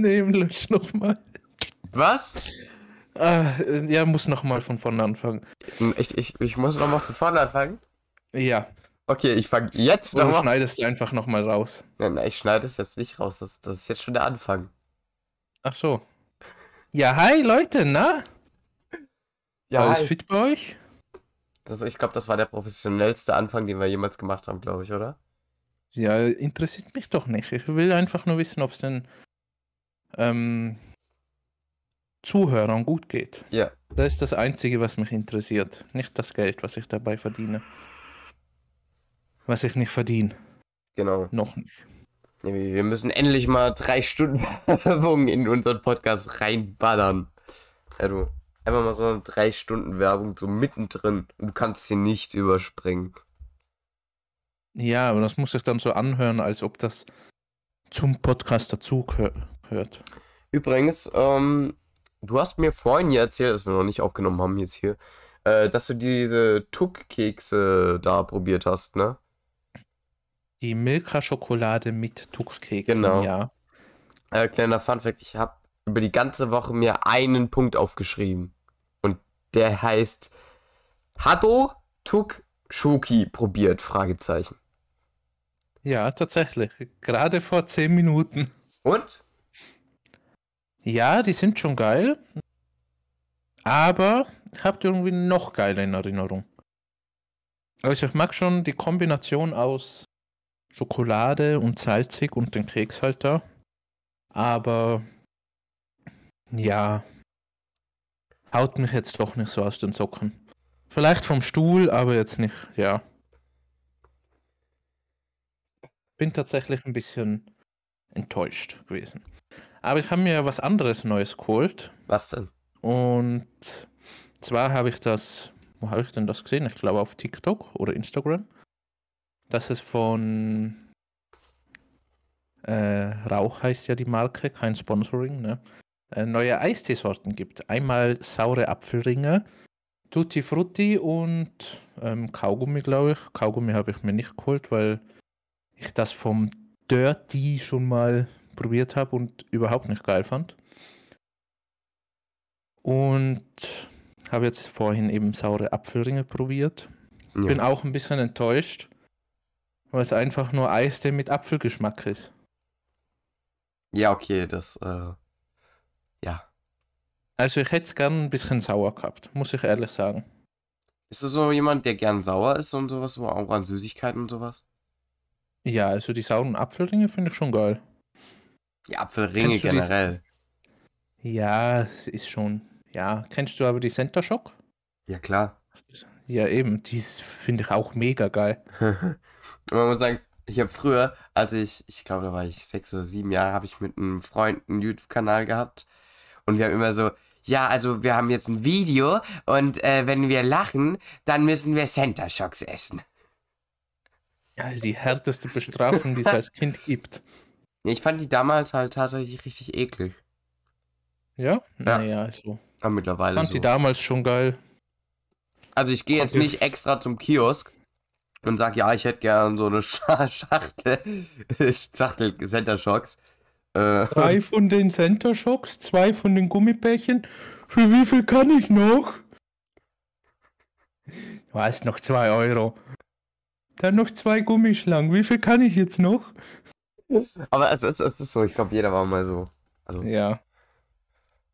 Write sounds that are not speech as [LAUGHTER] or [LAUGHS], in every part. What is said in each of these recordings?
Nee, lutsch nochmal. Was? Ah, ja, muss nochmal von vorne anfangen. Ich, ich, ich muss nochmal von vorne anfangen? Ja. Okay, ich fange jetzt Oder du nochmal. schneidest einfach nochmal raus. Nein, nein, ich schneide es jetzt nicht raus. Das, das ist jetzt schon der Anfang. Ach so. Ja, hi Leute, na? Alles hi. fit bei euch? das, ich glaube, das war der professionellste Anfang, den wir jemals gemacht haben, glaube ich, oder? Ja, interessiert mich doch nicht. Ich will einfach nur wissen, ob es den ähm, Zuhörern gut geht. Ja. Das ist das Einzige, was mich interessiert. Nicht das Geld, was ich dabei verdiene. Was ich nicht verdiene. Genau. Noch nicht. Wir müssen endlich mal drei Stunden [LAUGHS] Werbung in unseren Podcast reinballern. Du. Einfach mal so eine drei Stunden Werbung so mittendrin und du kannst sie nicht überspringen. Ja, aber das muss sich dann so anhören, als ob das zum Podcast dazugehört. Übrigens, ähm, du hast mir vorhin ja erzählt, dass wir noch nicht aufgenommen haben jetzt hier, äh, dass du diese Tuck-Kekse da probiert hast, ne? Die Milka-Schokolade mit Tuchkeksen, Genau. ja. Äh, kleiner Funfact, ich habe über die ganze Woche mir einen Punkt aufgeschrieben. Und der heißt Hado Tuk Schoki probiert? Fragezeichen. Ja, tatsächlich. Gerade vor zehn Minuten. Und? Ja, die sind schon geil. Aber habt ihr irgendwie noch geile in Erinnerung? Also ich mag schon die Kombination aus Schokolade und salzig und den Keks halt da. Aber ja, haut mich jetzt doch nicht so aus den Socken. Vielleicht vom Stuhl, aber jetzt nicht, ja. Bin tatsächlich ein bisschen enttäuscht gewesen. Aber ich habe mir was anderes Neues geholt. Was denn? Und zwar habe ich das, wo habe ich denn das gesehen? Ich glaube auf TikTok oder Instagram. Dass es von äh, Rauch heißt ja die Marke, kein Sponsoring, ne? Äh, neue Eisteesorten gibt. Einmal saure Apfelringe, Tutti Frutti und ähm, Kaugummi, glaube ich. Kaugummi habe ich mir nicht geholt, weil ich das vom Dirty schon mal probiert habe und überhaupt nicht geil fand. Und habe jetzt vorhin eben saure Apfelringe probiert. Ja. Bin auch ein bisschen enttäuscht, weil es einfach nur Eistee mit Apfelgeschmack ist. Ja, okay, das, äh, ja. Also ich hätte es gern ein bisschen sauer gehabt, muss ich ehrlich sagen. Bist du so jemand, der gern sauer ist und sowas, so auch an Süßigkeiten und sowas? Ja, also die sauren Apfelringe finde ich schon geil. Die Apfelringe du die- generell. Ja, es ist schon. Ja, kennst du aber die Center Shock? Ja, klar. Ja, eben, die finde ich auch mega geil. [LAUGHS] Man muss sagen, ich habe früher, als ich, ich glaube, da war ich sechs oder sieben Jahre, habe ich mit einem Freund einen YouTube-Kanal gehabt. Und wir haben immer so, ja, also wir haben jetzt ein Video und äh, wenn wir lachen, dann müssen wir Center Shocks essen. Ja, die härteste Bestrafung, die es als Kind gibt. [LAUGHS] Ich fand die damals halt tatsächlich richtig eklig. Ja? Ja. Naja, also. Aber mittlerweile Fand so. die damals schon geil. Also ich gehe jetzt Konnte- nicht extra zum Kiosk und sag, ja, ich hätte gern so eine [LAUGHS] Scha- Schachtel, Schachtel Center Shocks. Äh, Drei [LAUGHS] von den Center Shocks, zwei von den Gummibärchen. Für wie viel kann ich noch? Du hast noch zwei Euro. Dann noch zwei Gummischlangen. Wie viel kann ich jetzt noch? Aber es ist, es ist so, ich glaube, jeder war mal so. Also Ja.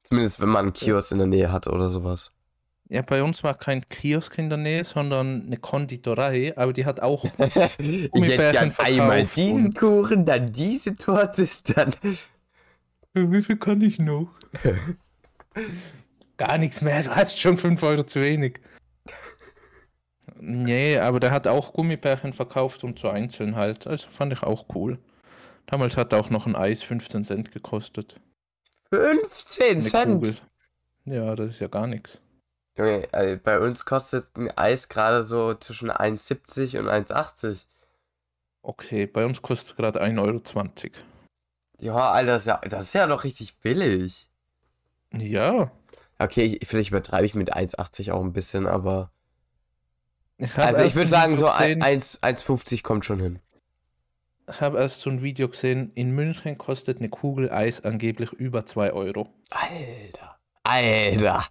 zumindest wenn man einen Kiosk in der Nähe hatte oder sowas. Ja, bei uns war kein Kiosk in der Nähe, sondern eine Konditorei, aber die hat auch. [LAUGHS] ich hätte Gummibärchen gern einmal diesen Kuchen, dann diese Torte, dann. Wie viel kann ich noch? [LAUGHS] Gar nichts mehr, du hast schon 5 Euro zu wenig. Nee, aber der hat auch Gummibärchen verkauft und so einzeln halt. Also fand ich auch cool. Damals hat auch noch ein Eis 15 Cent gekostet. 15 Eine Cent. Kugel. Ja, das ist ja gar nichts. Junge, äh, bei uns kostet ein Eis gerade so zwischen 1,70 und 1,80. Okay, bei uns kostet es gerade 1,20 Euro. Ja, Alter, das ist ja, das ist ja doch richtig billig. Ja. Okay, ich, vielleicht übertreibe ich mit 1,80 auch ein bisschen, aber. Ich Also ich würde sagen, so gesehen- 1 1,50 kommt schon hin. Habe erst so ein Video gesehen, in München kostet eine Kugel Eis angeblich über 2 Euro. Alter. Alter.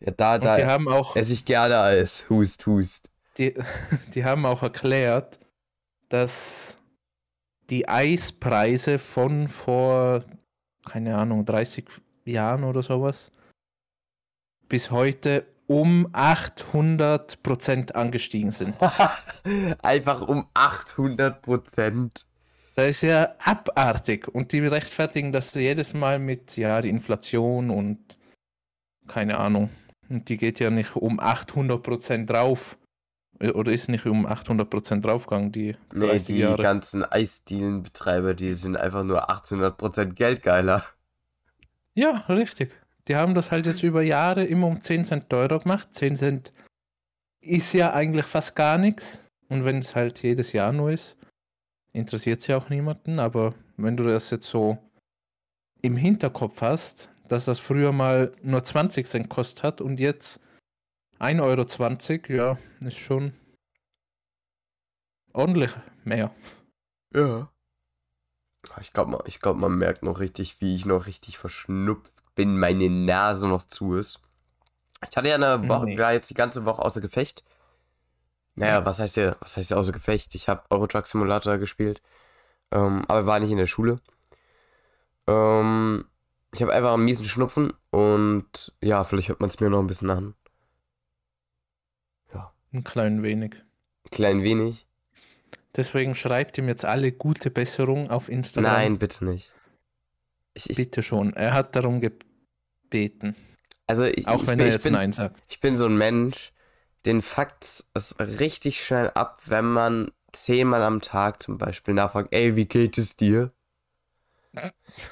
Ja, da, Und die da haben auch, esse ich gerne Eis. Hust, hust. die, [LAUGHS] die haben auch erklärt, dass die Eispreise von vor, keine Ahnung, 30 Jahren oder sowas, bis heute um 800 Prozent angestiegen sind. [LAUGHS] Einfach um 800 Prozent. Das ist ja abartig. Und die rechtfertigen das jedes Mal mit, ja, die Inflation und keine Ahnung. Und die geht ja nicht um 800% drauf. Oder ist nicht um 800% draufgegangen, die Nee, 30 die Jahre. ganzen Eisdielenbetreiber, die sind einfach nur 800% geldgeiler. Ja, richtig. Die haben das halt jetzt über Jahre immer um 10 Cent teurer gemacht. 10 Cent ist ja eigentlich fast gar nichts. Und wenn es halt jedes Jahr nur ist, interessiert es ja auch niemanden. Aber wenn du das jetzt so im Hinterkopf hast, dass das früher mal nur 20 Cent kostet hat und jetzt 1,20 Euro, ja, ist schon ordentlich mehr. Ja. Ich glaube, ich glaub, man merkt noch richtig, wie ich noch richtig verschnupft bin, meine Nase noch zu ist. Ich hatte ja eine Woche, Nee. war jetzt die ganze Woche außer Gefecht. Naja, was heißt ja, was heißt ja außer Gefecht? Ich habe Euro Truck Simulator gespielt, ähm, aber war nicht in der Schule. Ähm, ich habe einfach einen miesen Schnupfen und ja, vielleicht hört man es mir noch ein bisschen an. Ein klein wenig. Klein wenig. Deswegen schreibt ihm jetzt alle gute Besserung auf Instagram. Nein, bitte nicht. Ich, ich, Bitte schon. Er hat darum gebeten. also ich, Auch wenn bin, er jetzt bin, Nein sagt. Ich bin so ein Mensch, den fuckt es richtig schnell ab, wenn man zehnmal am Tag zum Beispiel nachfragt, ey, wie geht es dir?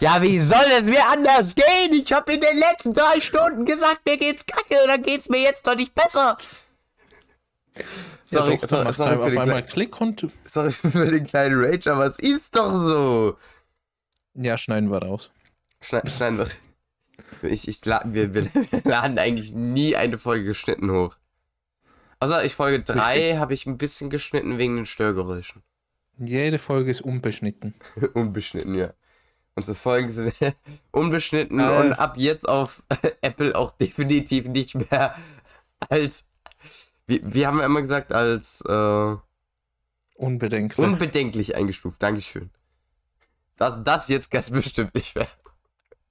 Ja, wie soll es mir anders gehen? Ich habe in den letzten drei Stunden gesagt, mir geht's kacke, dann geht's mir jetzt doch nicht besser. Sorry, ja, doch, sorry, sorry, halt für den Klick und sorry [LAUGHS] für den kleinen Rage, aber es ist doch so. ja, schneiden wir raus. Schneiden, schneiden wir. Ich, ich, wir, [LAUGHS] wir laden eigentlich nie eine Folge geschnitten hoch. Also ich Folge 3 habe ich ein bisschen geschnitten wegen den Störgeräuschen. Jede Folge ist unbeschnitten. [LAUGHS] Unbeschnitten, ja. Unsere Folgen sind [LAUGHS] unbeschnitten Äh. und ab jetzt auf Apple auch definitiv nicht mehr als, wie, wie haben wir immer gesagt, als äh, Unbedenklich. unbedenklich eingestuft. Dankeschön. Das, das jetzt ganz bestimmt nicht mehr.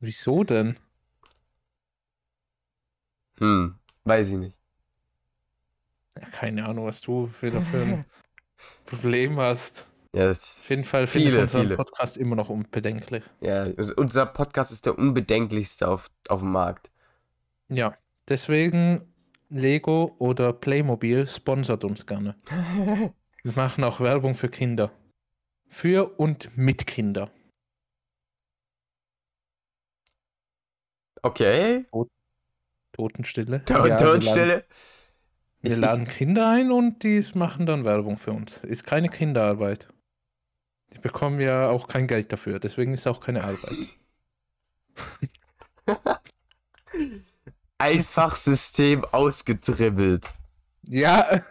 Wieso denn? Hm, weiß ich nicht. Ja, keine Ahnung, was du wieder für ein [LAUGHS] Problem hast. Ja, Auf jeden Fall finde ich unseren viele. Podcast immer noch unbedenklich. Ja, unser Podcast ist der unbedenklichste auf, auf dem Markt. Ja, deswegen Lego oder Playmobil sponsert uns gerne. [LAUGHS] Wir machen auch Werbung für Kinder. Für und mit Kinder. Okay. Totenstille. Ton, Ja, wir laden- Tonstelle. Wir laden Kinder ein und die machen dann Werbung für uns. Ist keine Kinderarbeit. Die bekommen ja auch kein Geld dafür, deswegen ist auch keine Arbeit. [LAUGHS] Einfach System ausgetribbelt. Ja.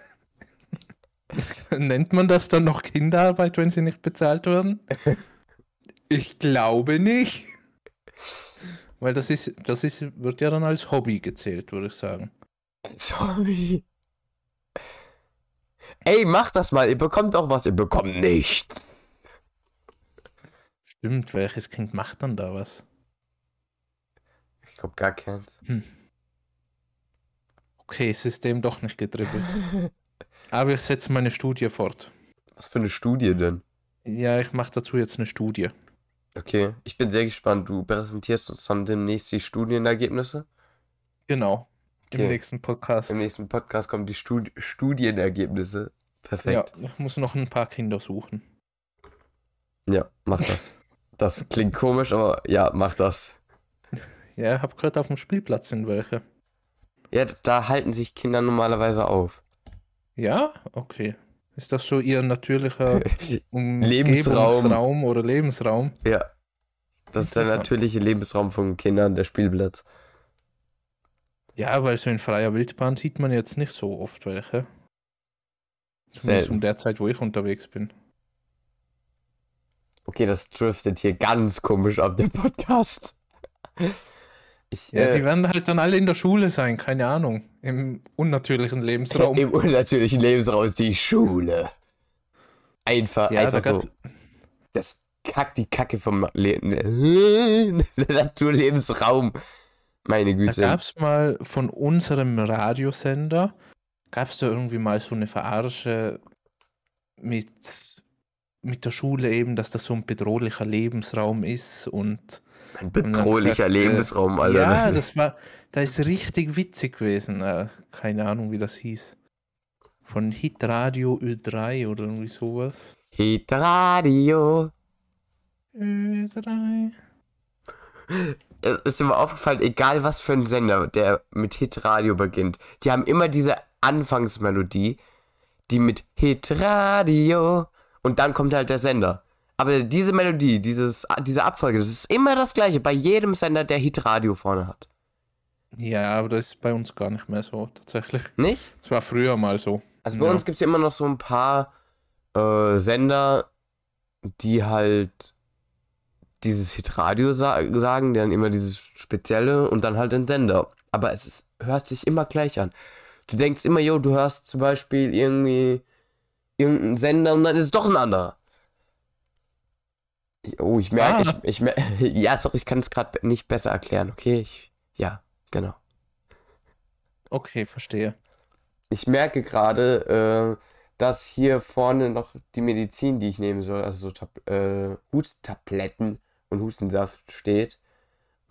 [LAUGHS] Nennt man das dann noch Kinderarbeit, wenn sie nicht bezahlt werden? [LAUGHS] Ich glaube nicht. Weil das ist, das ist, wird ja dann als Hobby gezählt, würde ich sagen. Sorry. Ey, macht das mal. Ihr bekommt auch was. Ihr bekommt nichts. Stimmt, welches Kind macht dann da was? Ich glaube gar keins. Okay, System doch nicht gedribbelt. Aber ich setze meine Studie fort. Was für eine Studie denn? Ja, ich mache dazu jetzt eine Studie. Okay, ich bin sehr gespannt. Du präsentierst uns dann demnächst die Studienergebnisse. Genau. Okay. Im nächsten Podcast. Im nächsten Podcast kommen die Studi Studienergebnisse. Ja, Perfekt. ich muss noch ein paar Kinder suchen. Ja, mach das. Das klingt komisch, aber ja, mach das. [LAUGHS] Ja, ich habe gehört, auf dem Spielplatz sind welche. Ja, da halten sich Kinder normalerweise auf. Ja, okay. Ist das so ihr natürlicher [LAUGHS] Lebensraum. Oder Lebensraum? Ja. Das ist der natürliche Lebensraum von Kindern, der Spielplatz. Ja, weil so in freier Wildbahn sieht man jetzt nicht so oft welche. Zumindest um der Zeit, wo ich unterwegs bin. Okay, das driftet hier ganz komisch ab, der Podcast. [LAUGHS] Ich, ja, äh, die werden halt dann alle in der Schule sein, keine Ahnung. Im unnatürlichen Lebensraum. Im unnatürlichen Lebensraum ist die Schule. Einfach, ja, einfach so. Das Kack, die Kacke vom Le [LAUGHS] Naturlebensraum. Meine Güte. Da gab es mal von unserem Radiosender, gab es da irgendwie mal so eine Verarsche mit, mit der Schule eben, dass das so ein bedrohlicher Lebensraum ist und ein bedrohlicher gesagt, äh, Lebensraum, Alter. Ja, [LAUGHS] das war, da ist richtig witzig gewesen. Äh, keine Ahnung, wie das hieß. Von Hitradio Ö3 oder irgendwie sowas. Hitradio Ö3. Es ist mir aufgefallen, egal was für ein Sender, der mit Hitradio beginnt, die haben immer diese Anfangsmelodie, die mit Hitradio und dann kommt halt der Sender. Aber diese Melodie, dieses, diese Abfolge, das ist immer das gleiche bei jedem Sender, der Hitradio vorne hat. Ja, aber das ist bei uns gar nicht mehr so, tatsächlich. Nicht? Es war früher mal so. Also bei ja. uns gibt es ja immer noch so ein paar äh, Sender, die halt dieses Hitradio sa sagen, die dann immer dieses Spezielle und dann halt den Sender. Aber es ist, hört sich immer gleich an. Du denkst immer, yo, du hörst zum Beispiel irgendwie irgendeinen Sender und dann ist es doch ein anderer. Oh, ich merke, ah. ich, ich mer [LAUGHS] ja, sorry, ich kann es gerade nicht besser erklären, okay? Ich, ja, genau. Okay, verstehe. Ich merke gerade, äh, dass hier vorne noch die Medizin, die ich nehmen soll, also so Tab äh, Huttabletten und Hustensaft steht,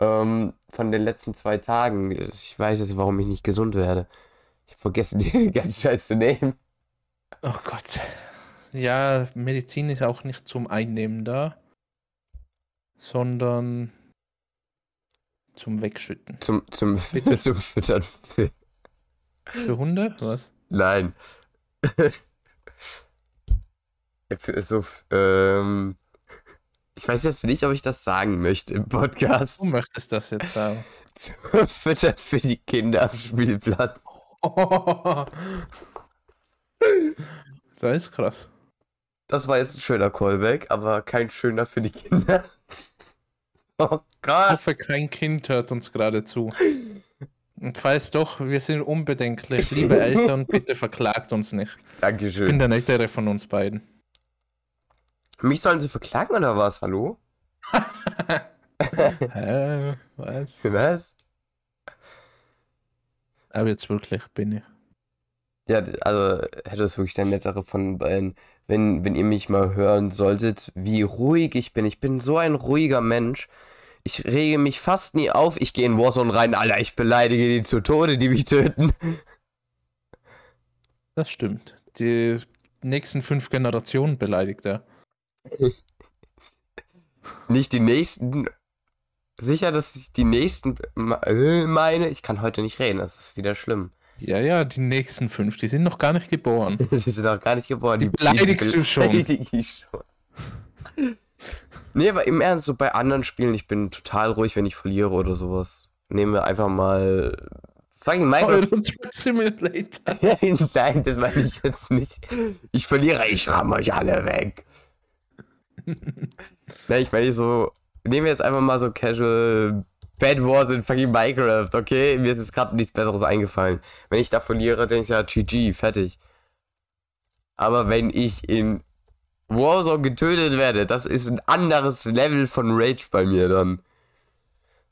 ähm, von den letzten zwei Tagen. Ich weiß jetzt, warum ich nicht gesund werde. Ich habe vergessen, [LAUGHS] die ganze Scheiß zu nehmen. Oh Gott. Ja, Medizin ist auch nicht zum Einnehmen da sondern zum Wegschütten. Zum, zum, [LAUGHS] Bitte? zum Füttern. Für, für Hunde? Was? Nein. [LAUGHS] so, ähm, ich weiß jetzt nicht, ob ich das sagen möchte im Podcast. Du möchtest das jetzt sagen. [LAUGHS] Zum Füttern für die Kinder am Spielplatz. Oh. Das ist krass. Das war jetzt ein schöner Callback, aber kein schöner für die Kinder. Oh Gott. Ich hoffe, kein Kind hört uns gerade zu. Und falls doch, wir sind unbedenklich. Liebe Eltern, [LAUGHS] bitte verklagt uns nicht. Dankeschön. Ich bin der nettere von uns beiden. Mich sollen sie verklagen oder was? Hallo? [LAUGHS] Hä? Was? [LAUGHS] Was? Aber jetzt wirklich bin ich. Ja, also hätte es wirklich der nettere von beiden, wenn, wenn ihr mich mal hören solltet, wie ruhig ich bin. Ich bin so ein ruhiger Mensch. Ich rege mich fast nie auf. Ich gehe in Warzone rein, Alter, ich beleidige die zu Tode, die mich töten. Das stimmt. Die nächsten fünf Generationen beleidigt er. Nicht die nächsten. Sicher, dass ich die nächsten äh, meine. Ich kann heute nicht reden, das ist wieder schlimm. Ja, ja, die nächsten fünf, die sind noch gar nicht geboren. [LAUGHS] die sind noch gar nicht geboren. Die, die beleidigst du schon. Ich schon. nee, aber im Ernst, so bei anderen Spielen, ich bin total ruhig, wenn ich verliere oder sowas. Nehmen wir einfach mal. Fucking Minecraft. Simulator. [LAUGHS] Nein, das meine ich jetzt nicht. Ich verliere, ich ramme euch alle weg. [LAUGHS] Nein, ich meine so. Nehmen wir jetzt einfach mal so Casual Bad Wars in fucking Minecraft, okay? Mir ist jetzt gerade nichts Besseres eingefallen. Wenn ich da verliere, denke ich ja, GG, fertig. Aber wenn ich in Warzone getötet werde, das ist ein anderes Level von Rage bei mir dann.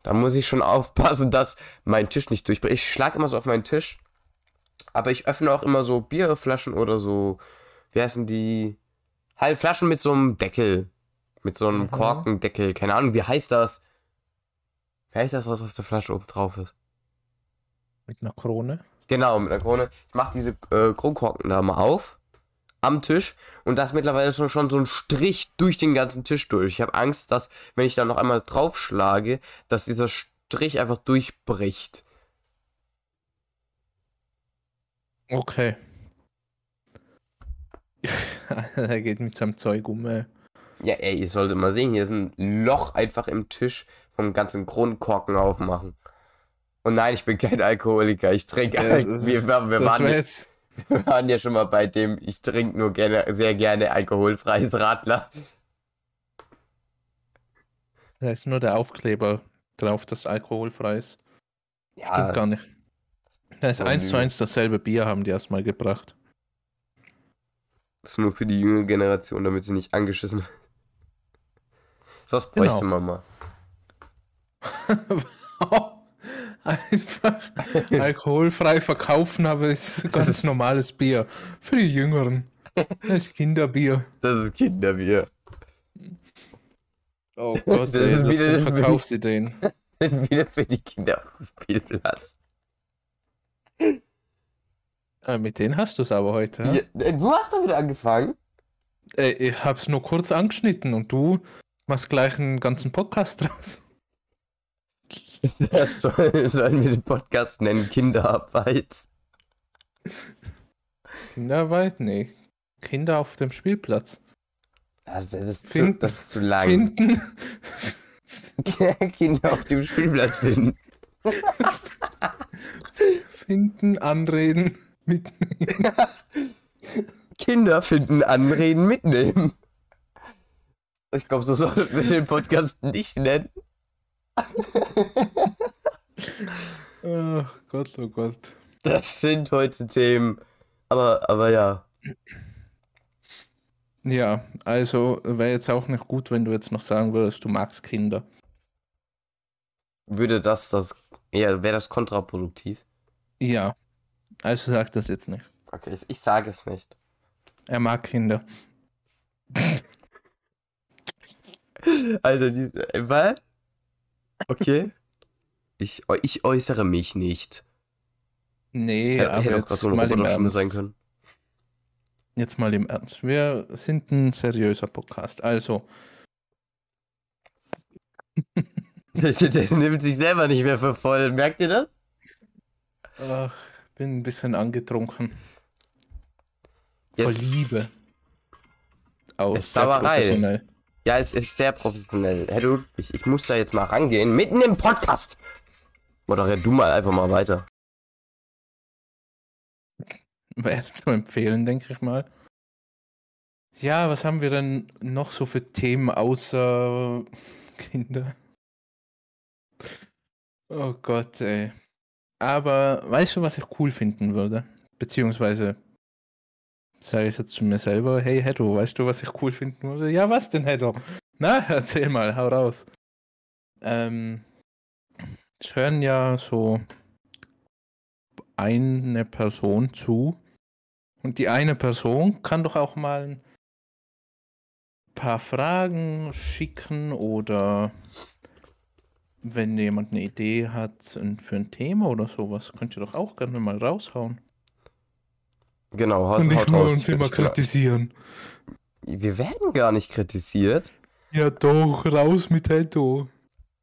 Da muss ich schon aufpassen, dass mein Tisch nicht durchbricht. Ich schlage immer so auf meinen Tisch. Aber ich öffne auch immer so Bierflaschen oder so. Wie heißen die? Halt Flaschen mit so einem Deckel. Mit so einem mhm. Korkendeckel. Keine Ahnung, wie heißt das? Wer ist das, was auf der Flasche oben drauf ist? Mit einer Krone? Genau, mit einer Krone. Ich mache diese äh, Kronkorken da mal auf. Am Tisch. Und da ist mittlerweile schon, schon so ein Strich durch den ganzen Tisch durch. Ich habe Angst, dass, wenn ich da noch einmal draufschlage, dass dieser Strich einfach durchbricht. Okay. [LAUGHS] er geht mit seinem Zeug um, ey. Ja, ey, ihr solltet mal sehen, hier ist ein Loch einfach im Tisch vom ganzen Grundkorken aufmachen. Und nein, ich bin kein Alkoholiker, ich trinke. Ja, wir, wir, wir, waren jetzt, [LAUGHS] wir waren ja schon mal bei dem, ich trinke nur gerne, sehr gerne alkoholfreies Radler. Da ist nur der Aufkleber drauf, das alkoholfrei ist. Stimmt gar nicht. Da ist Oh, eins zu eins dasselbe Bier, haben die erstmal gebracht. Das ist nur für die junge Generation, damit sie nicht angeschissen wird. So was Genau. bräuchte man mal. [LAUGHS] Einfach alkoholfrei verkaufen, aber es ist ganz normales Bier. Für die Jüngeren. Das ist Kinderbier. Das ist Kinderbier. Oh Gott, Das ey, das wieder- sind Verkaufsideen. [LAUGHS] Wieder für die Kinder auf dem Spielplatz. Äh, mit denen hast du es aber heute. Ja? Ja, äh, du hast doch wieder angefangen. Äh, ich hab's nur kurz angeschnitten und du machst gleich einen ganzen Podcast draus. [LAUGHS] Das soll, sollen wir den Podcast nennen Kinderarbeit. Kinderarbeit? Nee. Kinder auf dem Spielplatz. Das, das, ist, zu, Finden- das ist zu lang. Finden. [LAUGHS] Kinder auf dem Spielplatz finden. Finden, anreden, mitnehmen. Kinder finden, anreden, mitnehmen. Ich glaube, so sollten wir den Podcast nicht nennen. Oh Gott, oh Gott. Das sind heute Themen. Aber, aber ja. Ja, also wäre jetzt auch nicht gut, wenn du jetzt noch sagen würdest, du magst Kinder. Würde das das. Ja, wäre das kontraproduktiv? Ja. Also sag das jetzt nicht. Okay, ich, ich sage es nicht. Er mag Kinder. [LAUGHS] Also, die, äh, was? Okay. Ich, ich äußere mich nicht. Nee, Hätte, aber hätte auch gerade jetzt so im Roboterstimme Ernst. sein können. Jetzt mal im Ernst. Wir sind ein seriöser Podcast. Also, [LAUGHS] Der nimmt sich selber nicht mehr für voll. Merkt ihr das? ach, bin ein bisschen angetrunken. Jetzt- Vor Liebe. Ist Sauerei. Ja, es ist sehr professionell. Du, ich, ich muss da jetzt mal rangehen. Mitten im Podcast. Moderier du mal einfach mal weiter. [LAUGHS] Es zu empfehlen, denke ich mal. Ja, was haben wir denn noch so für Themen außer [LAUGHS] Kinder? Oh Gott, ey. Aber weißt du, was ich cool finden würde? Beziehungsweise sage ich jetzt zu mir selber, hey Heddo, weißt du, was ich cool finden würde? Ja, was denn, Heddo? Na, [LAUGHS] erzähl mal, hau raus. Ähm, es hören ja so eine Person zu. Und die eine Person kann doch auch mal ein paar Fragen schicken oder wenn jemand eine Idee hat für ein Thema oder sowas, könnt ihr doch auch gerne mal raushauen. Genau, haut, Und nicht haut nur raus. uns immer kritisieren. Wir werden gar nicht kritisiert. Ja doch, raus mit Heddo.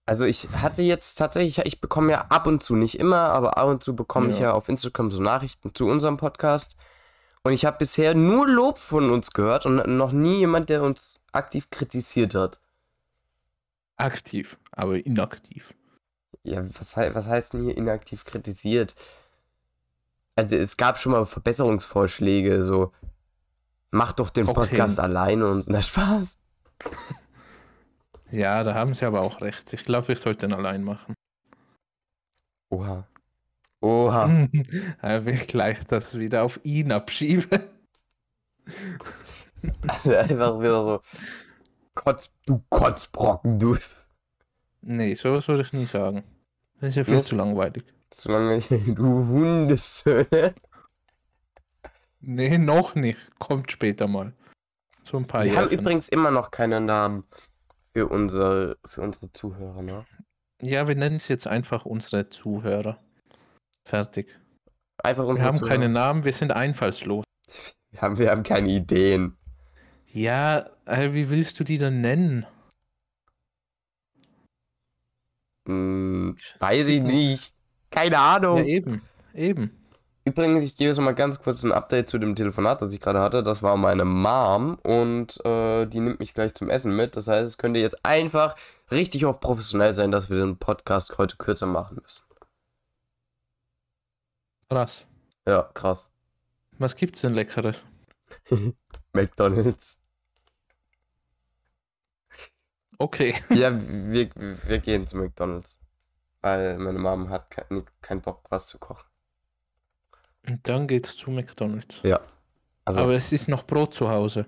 Also ich hatte jetzt tatsächlich, ich bekomme ja ab und zu, nicht immer, aber ab und zu bekomme ich Ja. ja auf Instagram so Nachrichten zu unserem Podcast. Und ich habe bisher nur Lob von uns gehört und noch nie jemand, der uns aktiv kritisiert hat. Aktiv, aber inaktiv. Ja, was, was heißt denn hier inaktiv kritisiert? Also es gab schon mal Verbesserungsvorschläge, so mach doch den Okay. Podcast alleine und na Spaß. Ja, da haben sie aber auch recht. Ich glaube, ich sollte ihn allein machen. Oha. Oha. [LAUGHS] Er will gleich das wieder auf ihn abschieben. [LAUGHS] Also einfach wieder so. Kotz, du Kotzbrocken, du. Nee, sowas würde ich nie sagen. Das ist ja viel Nee? zu langweilig. Solange [LAUGHS] du Hundesöhne. Nee, noch nicht. Kommt später mal. So ein paar Wir haben Jahre. übrigens immer noch keine Namen für unsere, für unsere Zuhörer, ne? Ja, wir nennen es jetzt einfach unsere Zuhörer. Fertig. Einfach Wir unsere haben Zuhörer. keine Namen, wir sind einfallslos. Wir haben, wir haben keine Ideen. Ja, äh, wie willst du die dann nennen? Hm, weiß ich nicht. Keine Ja, Ahnung. eben. Eben. Übrigens, ich gebe jetzt mal ganz kurz ein Update zu dem Telefonat, das ich gerade hatte. Das war meine Mom und äh, die nimmt mich gleich zum Essen mit. Das heißt, es könnte jetzt einfach richtig auf professionell sein, dass wir den Podcast heute kürzer machen müssen. Krass. Ja, krass. Was gibt's denn Leckeres? [LAUGHS] McDonalds. Okay. Ja, wir, wir gehen zu McDonalds. Weil meine Mom hat keinen kein Bock, was zu kochen. Und dann geht's zu McDonalds. Ja. Also Aber es ist noch Brot zu Hause.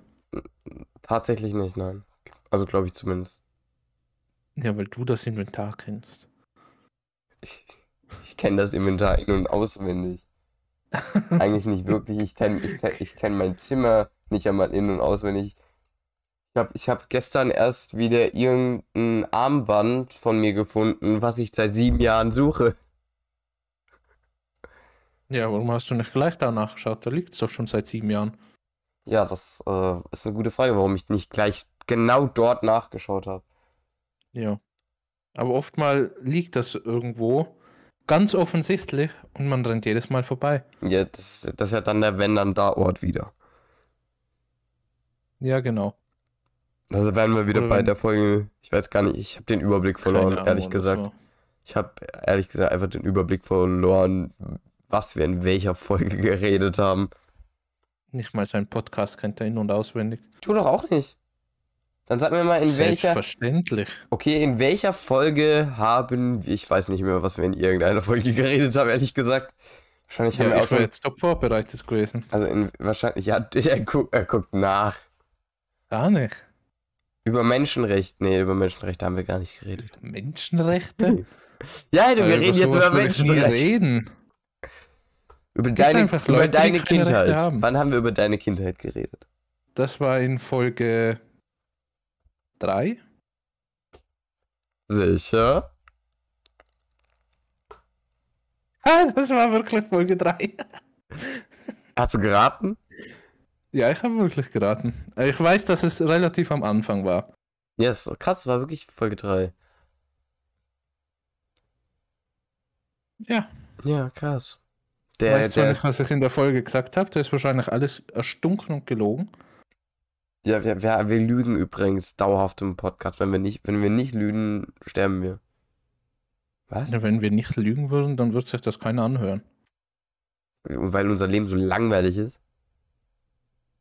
tatsächlich nicht, nein. Also glaube ich zumindest. Ja, weil du das Inventar kennst. Ich, ich kenne das Inventar in- und auswendig. Eigentlich nicht wirklich. Ich kenne ich kenn, ich kenn mein Zimmer nicht einmal in- und auswendig. Ich habe ich hab gestern erst wieder irgendein Armband von mir gefunden, was ich seit sieben Jahren suche. Ja, warum hast du nicht gleich danach geschaut? Da liegt es doch schon seit sieben Jahren. Ja, das äh, ist eine gute Frage, warum ich nicht gleich genau dort nachgeschaut habe. Ja. Aber oftmal liegt das irgendwo ganz offensichtlich und man rennt jedes Mal vorbei. Ja, das, das ist ja dann der Wenn dann da Ort wieder. Ja, genau. Also wären wir wieder Oder bei der Folge. Ich weiß gar nicht, ich habe den Überblick verloren, Keine ehrlich Ahnung, gesagt. war- Ich habe ehrlich gesagt einfach den Überblick verloren, was wir in welcher Folge [LAUGHS] geredet haben. Nicht mal sein Podcast kennt er in- und auswendig. Du doch auch nicht. Dann sag mir mal, in welcher. Selbstverständlich. Okay, in welcher Folge haben wir. Ich weiß nicht mehr, was wir in irgendeiner [LAUGHS] Folge geredet haben, ehrlich gesagt. Wahrscheinlich haben Ja, wir auch ich wäre schon. jetzt top vorbereitet gewesen. Also in, wahrscheinlich, ja, [LAUGHS] er, guckt, er guckt nach. Gar nicht. Über Menschenrecht. Nee, über Menschenrechte haben wir gar nicht geredet. Menschenrechte? Ja, wir reden jetzt über Menschenrechte. reden. Über deine, über Leute, die deine Kindheit. haben. Wann haben wir über deine Kindheit geredet? Das war in Folge 3. Sicher? Ah, [LAUGHS] das war wirklich Folge 3. Hast du geraten? Ja, ich habe wirklich geraten. Ich weiß, dass es relativ am Anfang war. Yes, krass, war wirklich Folge 3. Ja, Ja, krass. Der, weiß zwar der, nicht, was ich in der Folge gesagt habe. Das ist wahrscheinlich alles erstunken und gelogen. ja, wir, wir, wir lügen übrigens dauerhaft im Podcast. Wenn wir nicht, wenn wir nicht lügen, sterben wir. Was? Ja, Wenn wir nicht lügen würden, dann wird sich das keiner anhören. Und weil unser Leben so langweilig ist?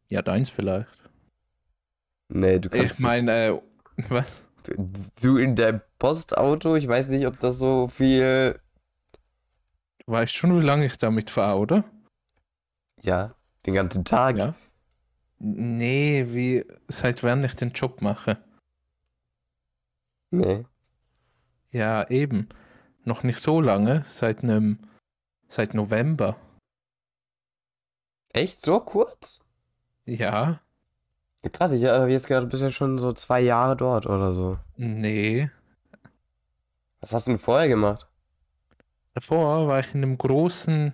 Ja, deins vielleicht. Nee, du kannst. Ich meine, äh, was? du, du in deinem Postauto, ich weiß nicht, ob das so viel. Du weißt schon, wie lange ich damit fahre, oder? Ja, den ganzen Tag. Ja. Nee, wie seit wann ich den Job mache. Nee. Ja, eben. Noch nicht so lange, seit einem, seit November. Echt so kurz? Ja, Krass, ich habe jetzt gerade bist ja schon so zwei Jahre dort oder so. nee. Was hast du denn vorher gemacht? Davor war ich in einem großen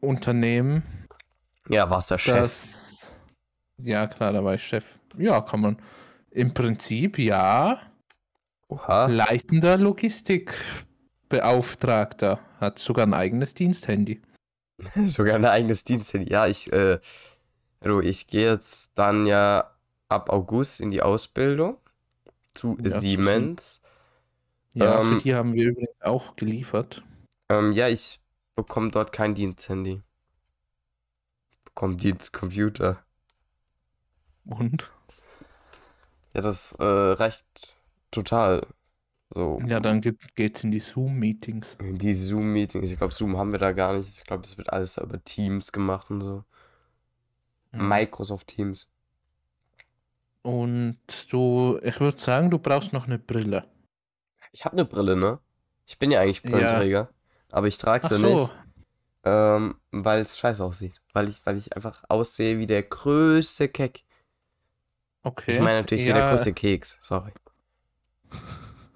Unternehmen, Ja, warst der Chef. das. Ja, klar, da war ich Chef. Ja, kann man. Im Prinzip ja. Oha. Leitender Logistikbeauftragter. Hat sogar ein eigenes Diensthandy. [LAUGHS] Sogar ein eigenes Diensthandy. Ja, ich, äh, also ich gehe jetzt dann ja ab August in die Ausbildung zu Ja, Siemens. Ja, Ähm, für die haben wir übrigens auch geliefert. Ähm, ja, ich bekomme dort kein Diensthandy. Bekomme Dienstcomputer. Und? Ja, das äh, reicht total. So, Ja, dann geht, geht's in die Zoom-Meetings. die Zoom-Meetings. Ich glaube, Zoom haben wir da gar nicht. Ich glaube, das wird alles über Teams gemacht und so. Mhm. Microsoft Teams. Und du, ich würde sagen, du brauchst noch eine Brille. Ich habe eine Brille, ne? Ich bin ja eigentlich Ja. Brillenträger. Aber ich trage sie so, nicht. Ähm, weil es scheiße aussieht. Weil ich, weil ich einfach aussehe wie der größte Keck. okay. Ich meine natürlich wie der ja, größte Keks, sorry.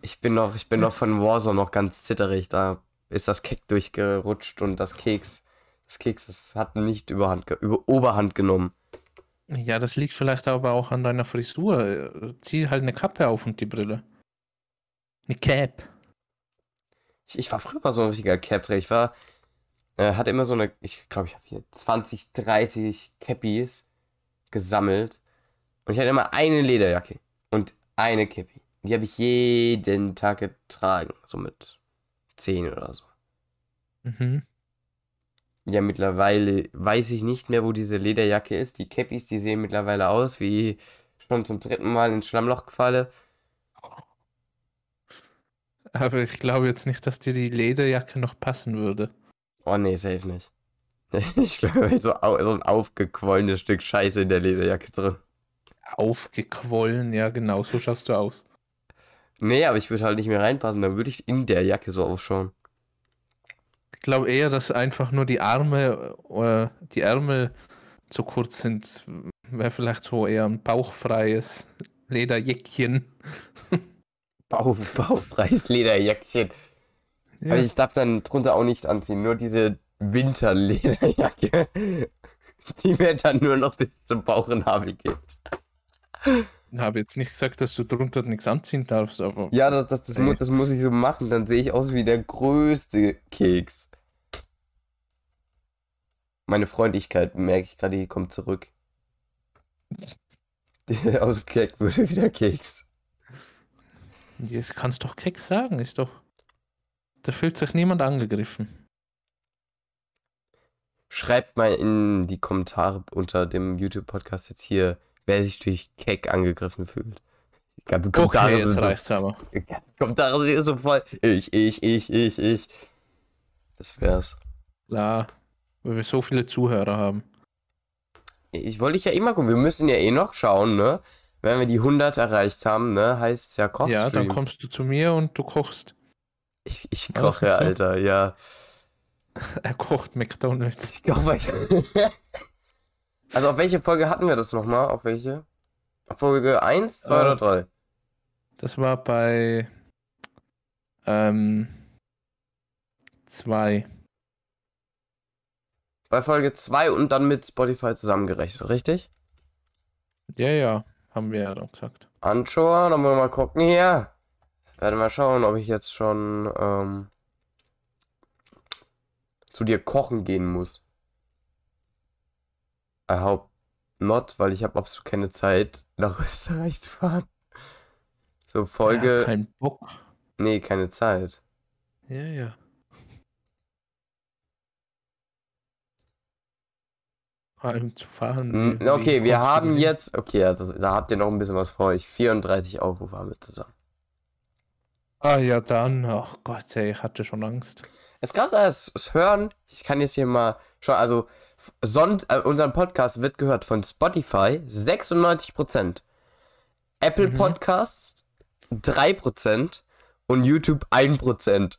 Ich bin noch, ich bin noch von Warzone noch ganz zitterig. Da ist das Keck durchgerutscht und das Keks, das Keks, das hat nicht überhand, über Oberhand genommen. Ja, das liegt vielleicht aber auch an deiner Frisur. Zieh halt eine Kappe auf und die Brille. Eine Cap. Ich, ich war früher so ein richtiger Cap-Träger. Ich war, äh, hatte immer so eine, ich glaube, ich habe hier 20, 30 Cappies gesammelt. Und ich hatte immer eine Lederjacke und eine Cappy. Die habe ich jeden Tag getragen. So mit 10 oder so. Mhm. Ja, mittlerweile weiß ich nicht mehr, wo diese Lederjacke ist. Die Cappies, die sehen mittlerweile aus wie schon zum dritten Mal ins Schlammloch gefallen. Aber ich glaube jetzt nicht, dass dir die Lederjacke noch passen würde. Oh nee, safe nicht. [LAUGHS] Ich glaube, so, so ein aufgequollenes Stück Scheiße in der Lederjacke drin. Aufgequollen, ja genau, so schaust du aus. Nee, aber ich würde halt nicht mehr reinpassen, dann würde ich in der Jacke so ausschauen. Ich glaube eher, dass einfach nur die Arme, äh, die Ärmel zu kurz sind. Wäre vielleicht so eher ein bauchfreies Lederjäckchen. [LAUGHS] Bauch, bauchfreies Lederjäckchen. Ja, Aber ich darf dann drunter auch nicht anziehen, nur diese Winterlederjacke, [LAUGHS] die mir dann nur noch bis zum Bauchnabel geht. Habe jetzt nicht gesagt, dass du drunter nichts anziehen darfst, aber Ja, das, das, das, mu Nee. das muss ich so machen, dann sehe ich aus wie der größte Keks. Meine Freundlichkeit, merke ich gerade, die kommt zurück. [LAUGHS] Aus Kek würde wieder Keks. das kannst doch keck sagen, ist doch. Da fühlt sich niemand angegriffen. Schreibt mal in die Kommentare unter dem YouTube-Podcast jetzt hier, wer sich durch Kek angegriffen fühlt. Die ganzen Kommentare Okay, jetzt sind so reicht's aber. Kommentare sind so voll. Ich, ich, ich, ich, ich. Das wär's. Klar, weil wir so viele Zuhörer haben. Ich wollte dich ja immer gucken. Wir müssen ja eh noch schauen, ne? Wenn wir die 100 erreicht haben, ne? Heißt es ja Ja, dann Kochstream. kommst du zu mir und du kochst. ich, ich koche. Alter, ja. [LAUGHS] Er kocht McDonalds. Ich koche. Also auf welche Folge hatten wir das nochmal? Auf welche? Auf Folge 1, 2 Äh, oder 3? Das war bei ähm, zwei. Bei Folge 2 und dann mit Spotify zusammengerechnet, richtig? Ja, ja, haben wir ja dann gesagt. Anschauen, dann wollen wir mal gucken hier. Werde mal schauen, ob ich jetzt schon ähm, zu dir kochen gehen muss. I hope not, weil ich habe absolut keine Zeit, nach [LAUGHS] Österreich zu fahren. So, Folge. Ja, kein Bock. nee, keine Zeit. Ja, ja. Heim zu fahren. Hm, wie- wie Okay, wir haben jetzt. Okay, ja, da, habt ihr noch ein bisschen was vor euch. 34 Aufrufe haben wir zusammen. Ah ja, dann. Ach Gott, ey, ich hatte schon Angst. Es ist krass, das, Hören. Ich kann jetzt hier mal schon, also Sonnt, äh, unser Podcast wird gehört von Spotify 96%, Apple Mhm. Podcasts 3% und YouTube 1%.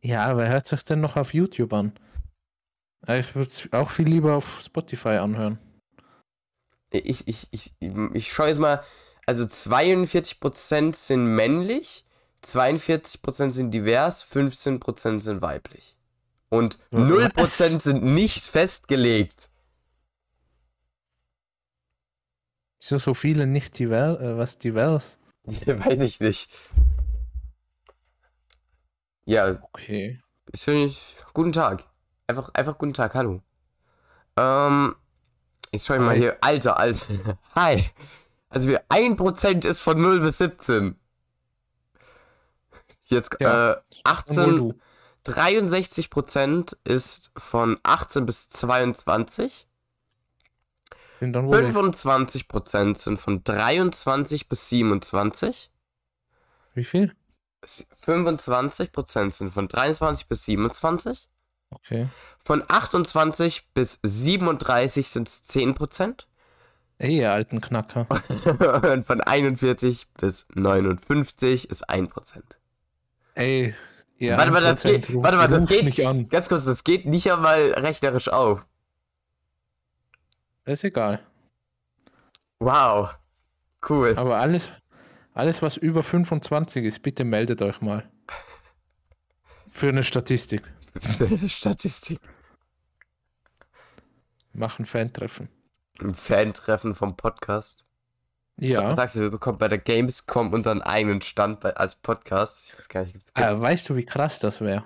Ja, wer hört sich denn noch auf YouTube an? Äh, Ich würde es auch viel lieber auf Spotify anhören. Ich, ich, ich, ich schaue jetzt mal, also 42% sind männlich, 42% sind divers, 15% sind weiblich. Und Was? 0% sind nicht festgelegt. Wieso so viele nicht divers? Äh, was divers? [LAUGHS] Weiß ich nicht. Ja, Okay. ich finde ich. Guten Tag. Einfach, einfach guten Tag, hallo. Ähm, jetzt schau ich mal Hi. hier. Alter, Alter. [LAUGHS] Hi. Also wir 1% ist von 0 bis 17. Jetzt Ja, äh, Und wohl 18, du. 63% ist von 18 bis 22. Bin dann wohl ich. 25% sind von 23 bis 27. Wie viel? 25% sind von 23 bis 27. Okay. Von 28 bis 37 sind es 10%. Ey, ihr alten Knacker. [LAUGHS] Und von 41 bis 59 ist 1%. Ey, ihr Warte mal, das 1% geht- warte mal, das geht- nicht an. Ganz kurz, das geht nicht einmal rechnerisch auf. Ist egal. Wow. Cool. Aber alles, alles, was über 25 ist, bitte meldet euch mal. Für eine Statistik. Statistik. Machen Fan-Treffen. Ein Fan-Treffen vom Podcast. Ja. Sagst du, wir bekommen bei der Gamescom unseren eigenen Stand bei, als Podcast. Ich weiß gar nicht, gibt's, Äh, weißt du, wie krass das wäre?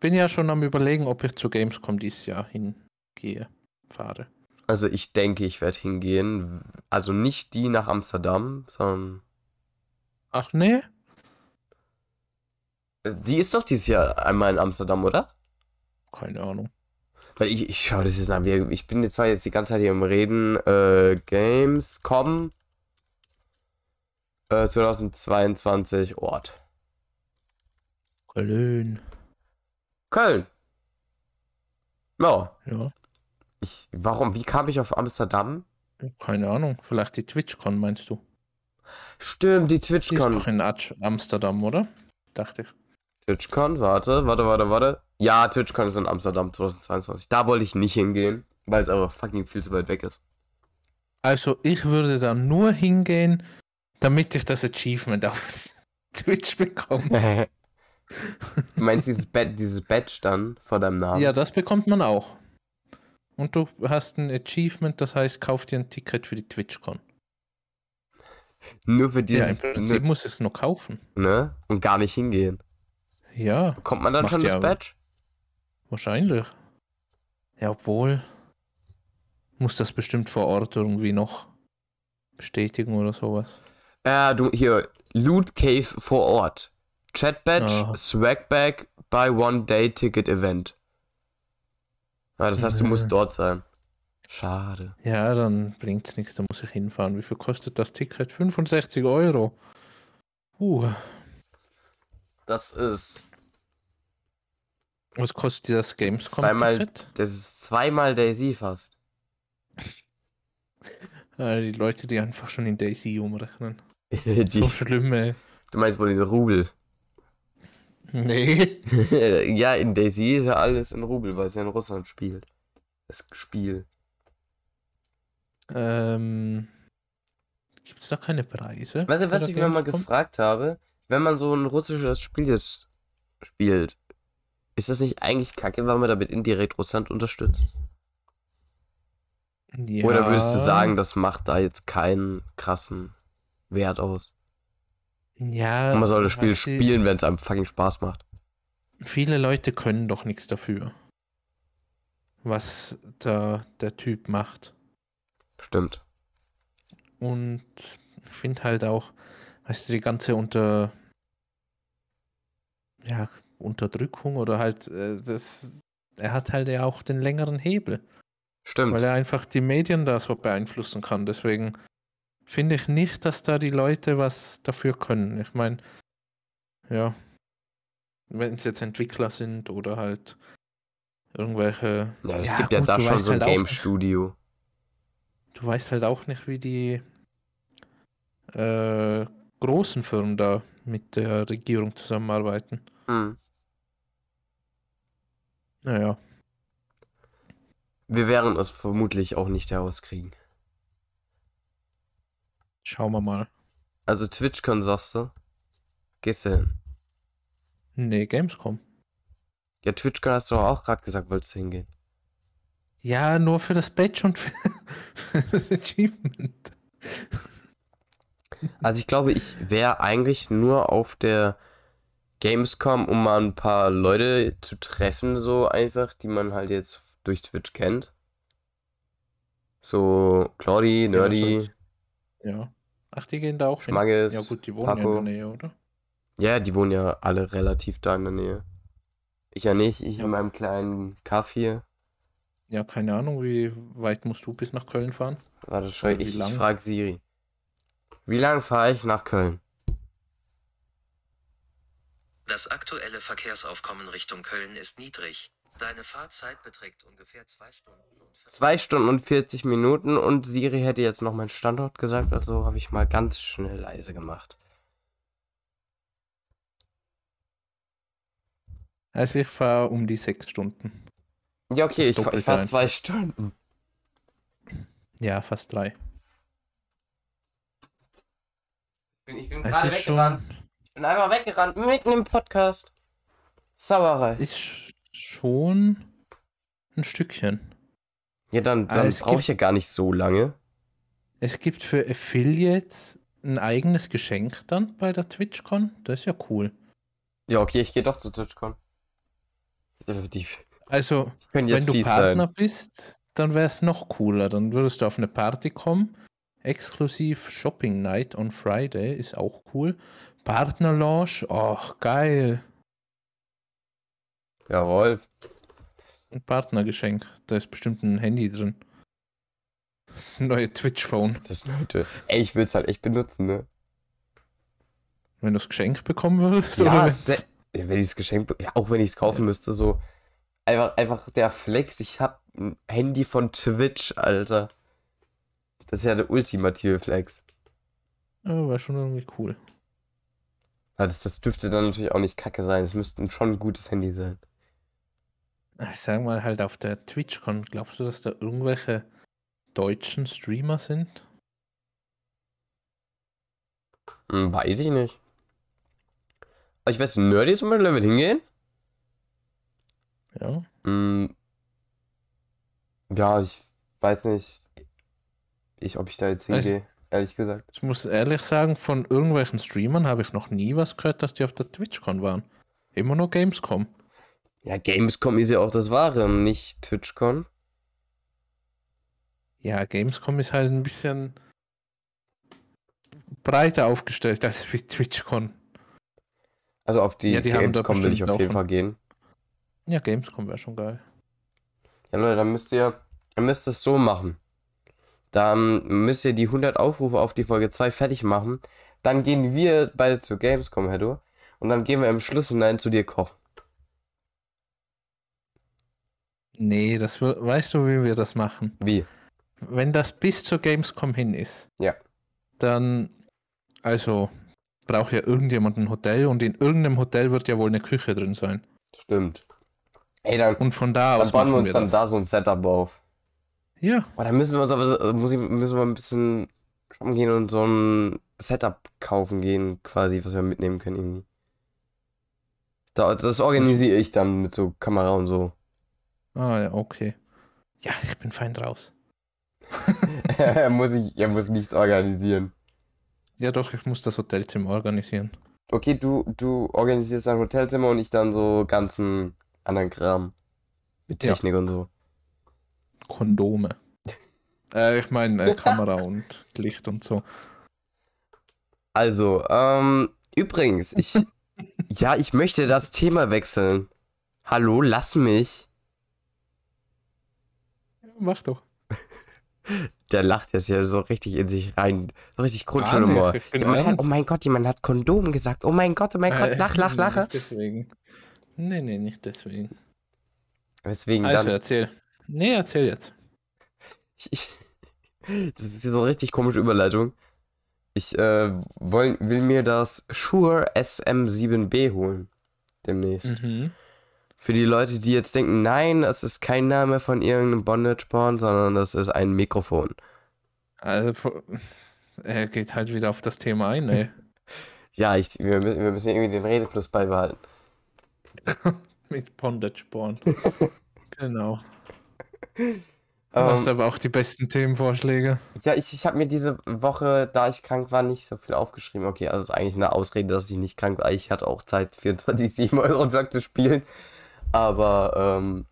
Bin ja schon am überlegen, ob ich zu Gamescom dieses Jahr hingehe, fahre. Also ich denke, ich werde hingehen. Also nicht die nach Amsterdam, sondern. Ach nee? Die ist doch dieses Jahr einmal in Amsterdam, oder? Keine Ahnung. Weil ich, ich schaue das jetzt an. Ich bin jetzt zwar jetzt die ganze Zeit hier im Reden. Äh, Gamescom äh, 2022 Ort. Köln. Köln. Ja. Ja. Ich, warum? Wie kam ich auf Amsterdam? Keine Ahnung. Vielleicht die TwitchCon meinst du? Stimmt, die Die ist TwitchCon. doch in Amsterdam, oder? Dachte ich. TwitchCon, warte, warte, warte, warte. Ja, TwitchCon ist in Amsterdam 2022. Da wollte ich nicht hingehen, weil es aber fucking viel zu weit weg ist. Also ich würde da nur hingehen, damit ich das Achievement auf [LAUGHS] Twitch bekomme. [LAUGHS] du meinst dieses, Bad dieses Badge dann vor deinem Namen? Ja, das bekommt man auch. Und du hast ein Achievement, das heißt, kauf dir ein Ticket für die TwitchCon. Nur für Ja, im dieses, Prinzip ne, muss es nur kaufen. ne? Und gar nicht hingehen. Ja, Bekommt man dann schon das ja- Badge? wahrscheinlich. Ja, obwohl. Muss das bestimmt vor Ort irgendwie noch bestätigen oder sowas. Ja, du, hier, Loot Cave vor Ort. Chat Badge, Ah. Swag Bag, Buy One Day Ticket Event. Ja, das heißt, du musst Äh. dort sein. Schade. Ja, dann bringt's nichts, da muss ich hinfahren. Wie viel kostet das Ticket? 65 Euro. Uh, Das ist, was kostet das Zweimal- Gamescom-Ticket? das ist zweimal Daisy fast. [LAUGHS] Die Leute, die einfach schon in Daisy umrechnen. [LAUGHS] Die, So schlimm, ey. du meinst wohl in Rubel. Nee. [LAUGHS] ja, in Daisy ist ja alles in Rubel, weil es ja in Russland spielt. Das Spiel. Ähm, Gibt es da keine Preise? Weißt du, was ich mir mal Gamescom? gefragt habe? Wenn man so ein russisches Spiel jetzt spielt, ist das nicht eigentlich kacke, weil man damit indirekt Russland unterstützt? Ja, Oder würdest du sagen, das macht da jetzt keinen krassen Wert aus? ja, Und man soll das Spiel spielen, wenn es einem fucking Spaß macht. Viele Leute können doch nichts dafür, was da der Typ macht. Stimmt. Und ich finde halt auch, weißt du, die ganze unter ja, Unterdrückung oder halt äh, das er hat halt ja auch den längeren Hebel, Stimmt. weil er einfach die Medien da so beeinflussen kann. Deswegen finde ich nicht, dass da die Leute was dafür können. Ich meine, ja, wenn es jetzt Entwickler sind oder halt irgendwelche ja, es ja, gibt ja gut, da du schon so ein halt Game nicht. Studio. Du weißt halt auch nicht, wie die äh, großen Firmen da mit der Regierung zusammenarbeiten. Hm. Naja, Wir werden es vermutlich auch nicht herauskriegen. schauen wir mal. Also TwitchCon sagst du? Gehst du hin? Nee, Gamescom. Ja, TwitchCon hast du doch auch gerade gesagt, wolltest du hingehen. Ja, nur für das Badge und für, für [LAUGHS] das Achievement. Also ich glaube, ich wäre eigentlich nur auf der Gamescom, um mal ein paar Leute zu treffen, so einfach, die man halt jetzt durch Twitch kennt. So Claudi, Ja, Nerdy, Ja. Ach, die gehen da auch hin. Schmaggis, Ja gut, die wohnen ja Paco. in der Nähe, oder? Ja, die wohnen ja alle relativ da in der Nähe. Ich ja nicht, ich Ja. in meinem kleinen Kaff hier. Ja, keine Ahnung, wie weit musst du bis nach Köln fahren? Warte, schau, ich, ich lang? frag Siri. Wie lang fahre ich nach Köln? Das aktuelle Verkehrsaufkommen Richtung Köln ist niedrig. Deine Fahrzeit beträgt ungefähr zwei Stunden und 40 Zwei Stunden und 40 Minuten und Siri hätte jetzt noch meinen Standort gesagt, also habe ich mal ganz schnell leise gemacht. Also ich fahre um die sechs Stunden. Ja, okay, Das ich, ich fahre zwei Stunden. Ja, fast drei. Ich bin, gerade ist schon, weggerannt. Ich bin einmal weggerannt, mitten im Podcast. Sauerei. ist sch- schon ein Stückchen. Ja, dann, dann es brauche ich ja gar nicht so lange. Es gibt für Affiliates ein eigenes Geschenk dann bei der TwitchCon. Das ist ja cool. Ja, okay, ich gehe doch zu TwitchCon. Definitiv. Also, wenn du Partner sein. bist, dann wäre es noch cooler. Dann würdest du auf eine Party kommen. Exklusiv Shopping Night on Friday ist auch cool. Partner Launch, ach geil. Jawohl. Ein Partnergeschenk. Da ist bestimmt ein Handy drin. Das neue Twitch-Phone. Das Leute. Ey, ich würde es halt echt benutzen, ne? Wenn du das Geschenk bekommen würdest, Ja, se- ja, wenn ich das Geschenk, ja, auch wenn ich es kaufen müsste, so. Einfach, einfach der Flex, ich hab ein Handy von Twitch, Alter. Das ist ja der ultimative Flex. Ja, wäre schon irgendwie cool. Aber das, das dürfte dann natürlich auch nicht kacke sein. Es müsste schon ein gutes Handy sein. Ich sag mal halt auf der TwitchCon, glaubst du, dass da irgendwelche deutschen Streamer sind? Hm, weiß ich nicht. Aber ich weiß, Nerdy zum Beispiel, will hingehen. Ja. Hm, ja, ich weiß nicht, ich, ob ich da jetzt Also- hingehe, ehrlich gesagt. Ich muss ehrlich sagen, von irgendwelchen Streamern habe ich noch nie was gehört, dass die auf der TwitchCon waren. Immer nur Gamescom. Ja, Gamescom ist ja auch das Wahre, nicht TwitchCon. Ja, Gamescom ist halt ein bisschen breiter aufgestellt als wie TwitchCon. Also auf die, Ja, die Gamescom will ich auf jeden Fall gehen. Ja, Gamescom wäre schon geil. Ja, Leute, dann müsst ihr, dann müsst ihr es so machen. Dann müsst ihr die 100 Aufrufe auf die Folge 2 fertig machen. Dann gehen wir beide zu Gamescom, Heddo. Und dann gehen wir im Schluss hinein zu dir kochen. Nee, das wir- weißt du, wie wir das machen? Wie? Wenn das bis zur Gamescom hin ist, Ja. dann, also, braucht ja irgendjemand ein Hotel und in irgendeinem Hotel wird ja wohl eine Küche drin sein. Stimmt. Ey, dann, Und von da dann aus bauen wir uns dann das. da so ein Setup auf. Ja, Oh, da müssen wir uns aber, äh, muss ich, müssen wir ein bisschen shoppen gehen und so ein Setup kaufen gehen, quasi, was wir mitnehmen können irgendwie. Da, das organisiere ich dann mit so Kamera und so. ah ja, okay. Ja, ich bin fein raus. [LAUGHS] er, muss ich, er muss nichts organisieren. Ja doch, ich muss das Hotelzimmer organisieren. Okay, du, du organisierst ein Hotelzimmer und ich dann so ganzen anderen Kram. Mit Ja. Technik und so. Kondome. [LAUGHS] Äh, ich meine äh, Kamera und Licht und so. Also, ähm, übrigens, ich, [LAUGHS] ja, ich möchte das Thema wechseln. Hallo, lass mich. Mach doch. [LAUGHS] Der lacht jetzt ja so richtig in sich rein. So richtig Grundschulhumor. ernst. oh mein Gott, jemand hat Kondom gesagt. Oh mein Gott, oh mein Gott, Äh, lach, lach, lache. Nicht deswegen. Nee, nee, nicht deswegen. Weswegen Also dann. erzähl. Nee, erzähl jetzt. Ich, das ist jetzt eine richtig komische Überleitung. Ich äh, woll, will mir das Shure SM7B holen. Demnächst. Mhm. Für die Leute, die jetzt denken, nein, das ist kein Name von irgendeinem Bondage-Porn, sondern das ist ein Mikrofon. Also, er geht halt wieder auf das Thema ein, ey. [LAUGHS] Ja, ich, wir, müssen- wir müssen irgendwie den Redefluss beibehalten. [LAUGHS] Mit Bondage Porn. [LAUGHS] genau. Du Ähm, hast aber auch die besten Themenvorschläge. ja, ich, ich habe mir diese Woche, da ich krank war, nicht so viel aufgeschrieben. Okay, also ist eigentlich eine Ausrede, dass ich nicht krank war. Ich hatte auch Zeit, 24-7 [LAUGHS] Euro zu spielen. Aber ähm,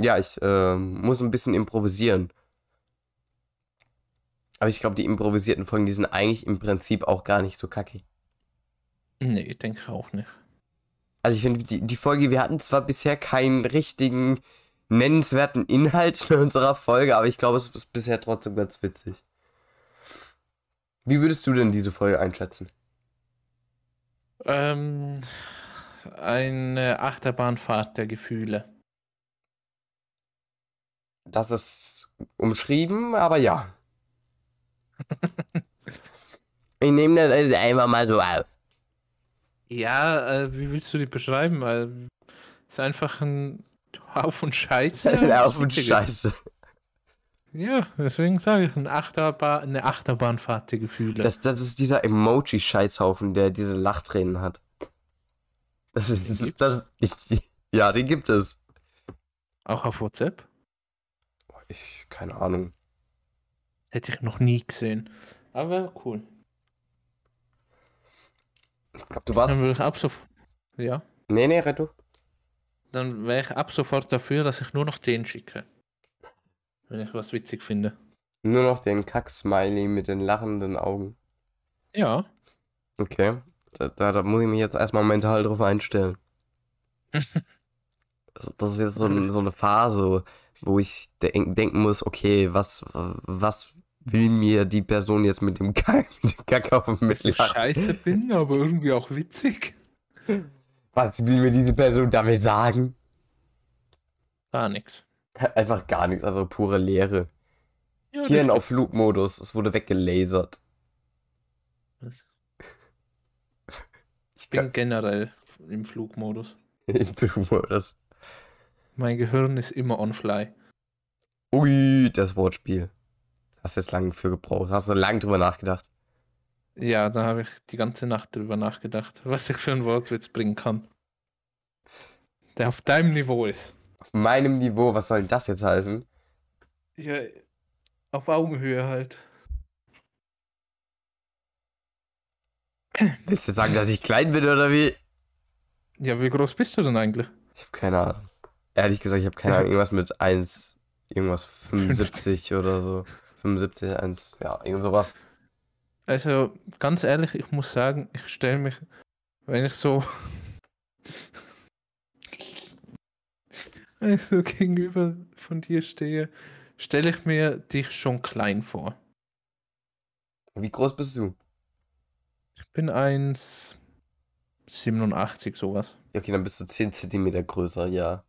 ja, ich ähm, muss ein bisschen improvisieren. Aber ich glaube, die improvisierten Folgen, die sind eigentlich im Prinzip auch gar nicht so kacke. Nee, ich denke auch nicht. Also ich finde, die, die Folge, wir hatten zwar bisher keinen richtigen nennenswerten Inhalt in unserer Folge, aber ich glaube, es ist bisher trotzdem ganz witzig. Wie würdest du denn diese Folge einschätzen? Ähm, eine Achterbahnfahrt der Gefühle. Das ist umschrieben, aber ja. [LAUGHS] ich nehme das also einfach mal so auf. Ja, äh, wie willst du die beschreiben? Äh, ist einfach ein Scheiße. [LAUGHS] Ein was Haufen witzig ist. Scheiße. Ja, deswegen sage ich, ein Achterbahn, eine Achterbahnfahrt Gefühle. Das, das ist dieser Emoji-Scheißhaufen, der diese Lachtränen hat. Das ist, Den das ist, ja, den gibt es. auch auf WhatsApp? Ich, keine Ahnung. Hätte ich noch nie gesehen. Aber cool. Ich glaube, du Dann warst. würde ich ab sofort. Ja. Nee, nee, Retto. Dann wäre ich ab sofort dafür, dass ich nur noch den schicke. Wenn ich was witzig finde. Nur noch den Kack-Smiley mit den lachenden Augen. Ja. Okay. Da, da, da muss ich mich jetzt erstmal mental drauf einstellen. [LAUGHS] das ist jetzt so, ein, so eine Phase, wo ich denk, denken muss, okay, was, was will mir die Person jetzt mit dem, Kack, mit dem Kakao Dass ich scheiße bin, aber irgendwie auch witzig. [LAUGHS] Was will mir diese Person damit sagen? Gar nichts. Einfach gar nichts, einfach pure Leere. Ja, Hirn auf Flugmodus, es wurde weggelasert. [LAUGHS] Ich bin generell im Flugmodus. [LAUGHS] Im Flugmodus. Mein Gehirn ist immer on fly. Ui, das Wortspiel. Hast jetzt lange für gebraucht. Hast du lange drüber nachgedacht. Ja, da habe ich die ganze Nacht drüber nachgedacht, was ich für ein Wortwitz bringen kann. Der auf deinem Niveau ist. Auf meinem Niveau, was soll denn das jetzt heißen? Ja, auf Augenhöhe halt. [CLEARS THROAT] Willst du sagen, dass ich klein bin oder wie? Ja, wie groß bist du denn eigentlich? Ich habe keine Ahnung. Ehrlich gesagt, ich habe keine Ahnung. Irgendwas mit 1, irgendwas 75 oder so. 75, 1, ja, irgend sowas. Also, ganz ehrlich, ich muss sagen, ich stelle mich, wenn ich so. [LAUGHS] wenn ich so gegenüber von dir stehe, stelle ich mir dich schon klein vor. Wie groß bist du? Ich bin 1,87 sowas. Ja, okay, dann bist du 10 Zentimeter größer, ja.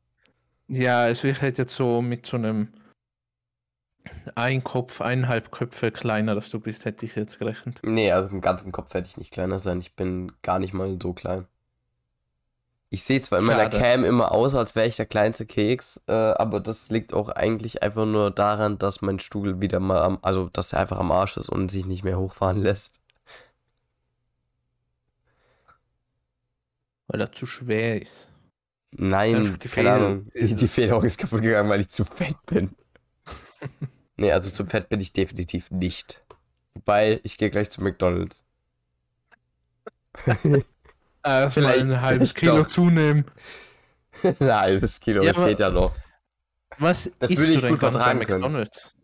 Ja, also ich hätte jetzt so mit so einem ein Kopf, eineinhalb Köpfe kleiner, dass du bist, hätte ich jetzt gerechnet. Nee, also im ganzen Kopf werde ich nicht kleiner sein. Ich bin gar nicht mal so klein. Ich sehe zwar in meiner Schade. Cam immer aus, als wäre ich der kleinste Keks, äh, aber das liegt auch eigentlich einfach nur daran, dass mein Stuhl wieder mal am, also dass er einfach am Arsch ist und sich nicht mehr hochfahren lässt. Weil er zu schwer ist. Nein, keine Ahnung. Die, die Federung ist kaputt gegangen, weil ich zu fett bin. [LAUGHS] nee, also zu fett bin ich definitiv nicht. Wobei, ich gehe gleich zu McDonalds. [LAUGHS] Erstmal Vielleicht- ein halbes doch. Kilo zunehmen. [LAUGHS] Ein halbes Kilo, Ja, das geht ja noch. Was Das würde du ich denn gut vertragen können. McDonald's?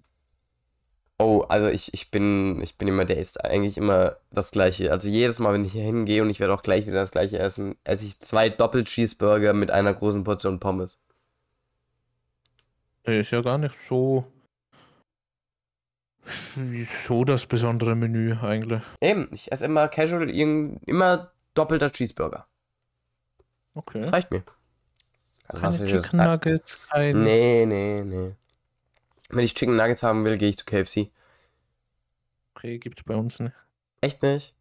Oh, also ich, ich bin, ich bin immer, der isst eigentlich immer das gleiche. Also jedes Mal, wenn ich hier hingehe und ich werde auch gleich wieder das gleiche essen, esse ich zwei Doppel-Cheeseburger mit einer großen Portion Pommes. Nee, Ist ja gar nicht so. So das besondere Menü eigentlich. Eben, ich esse immer casual, irgend, immer doppelter Cheeseburger. Okay. Reicht mir. Also Keine was ist? Chicken Nuggets, kein. Nee, nee, nee. Wenn ich Chicken Nuggets haben will, gehe ich zu KFC. Okay, gibt's bei uns nicht. Echt nicht?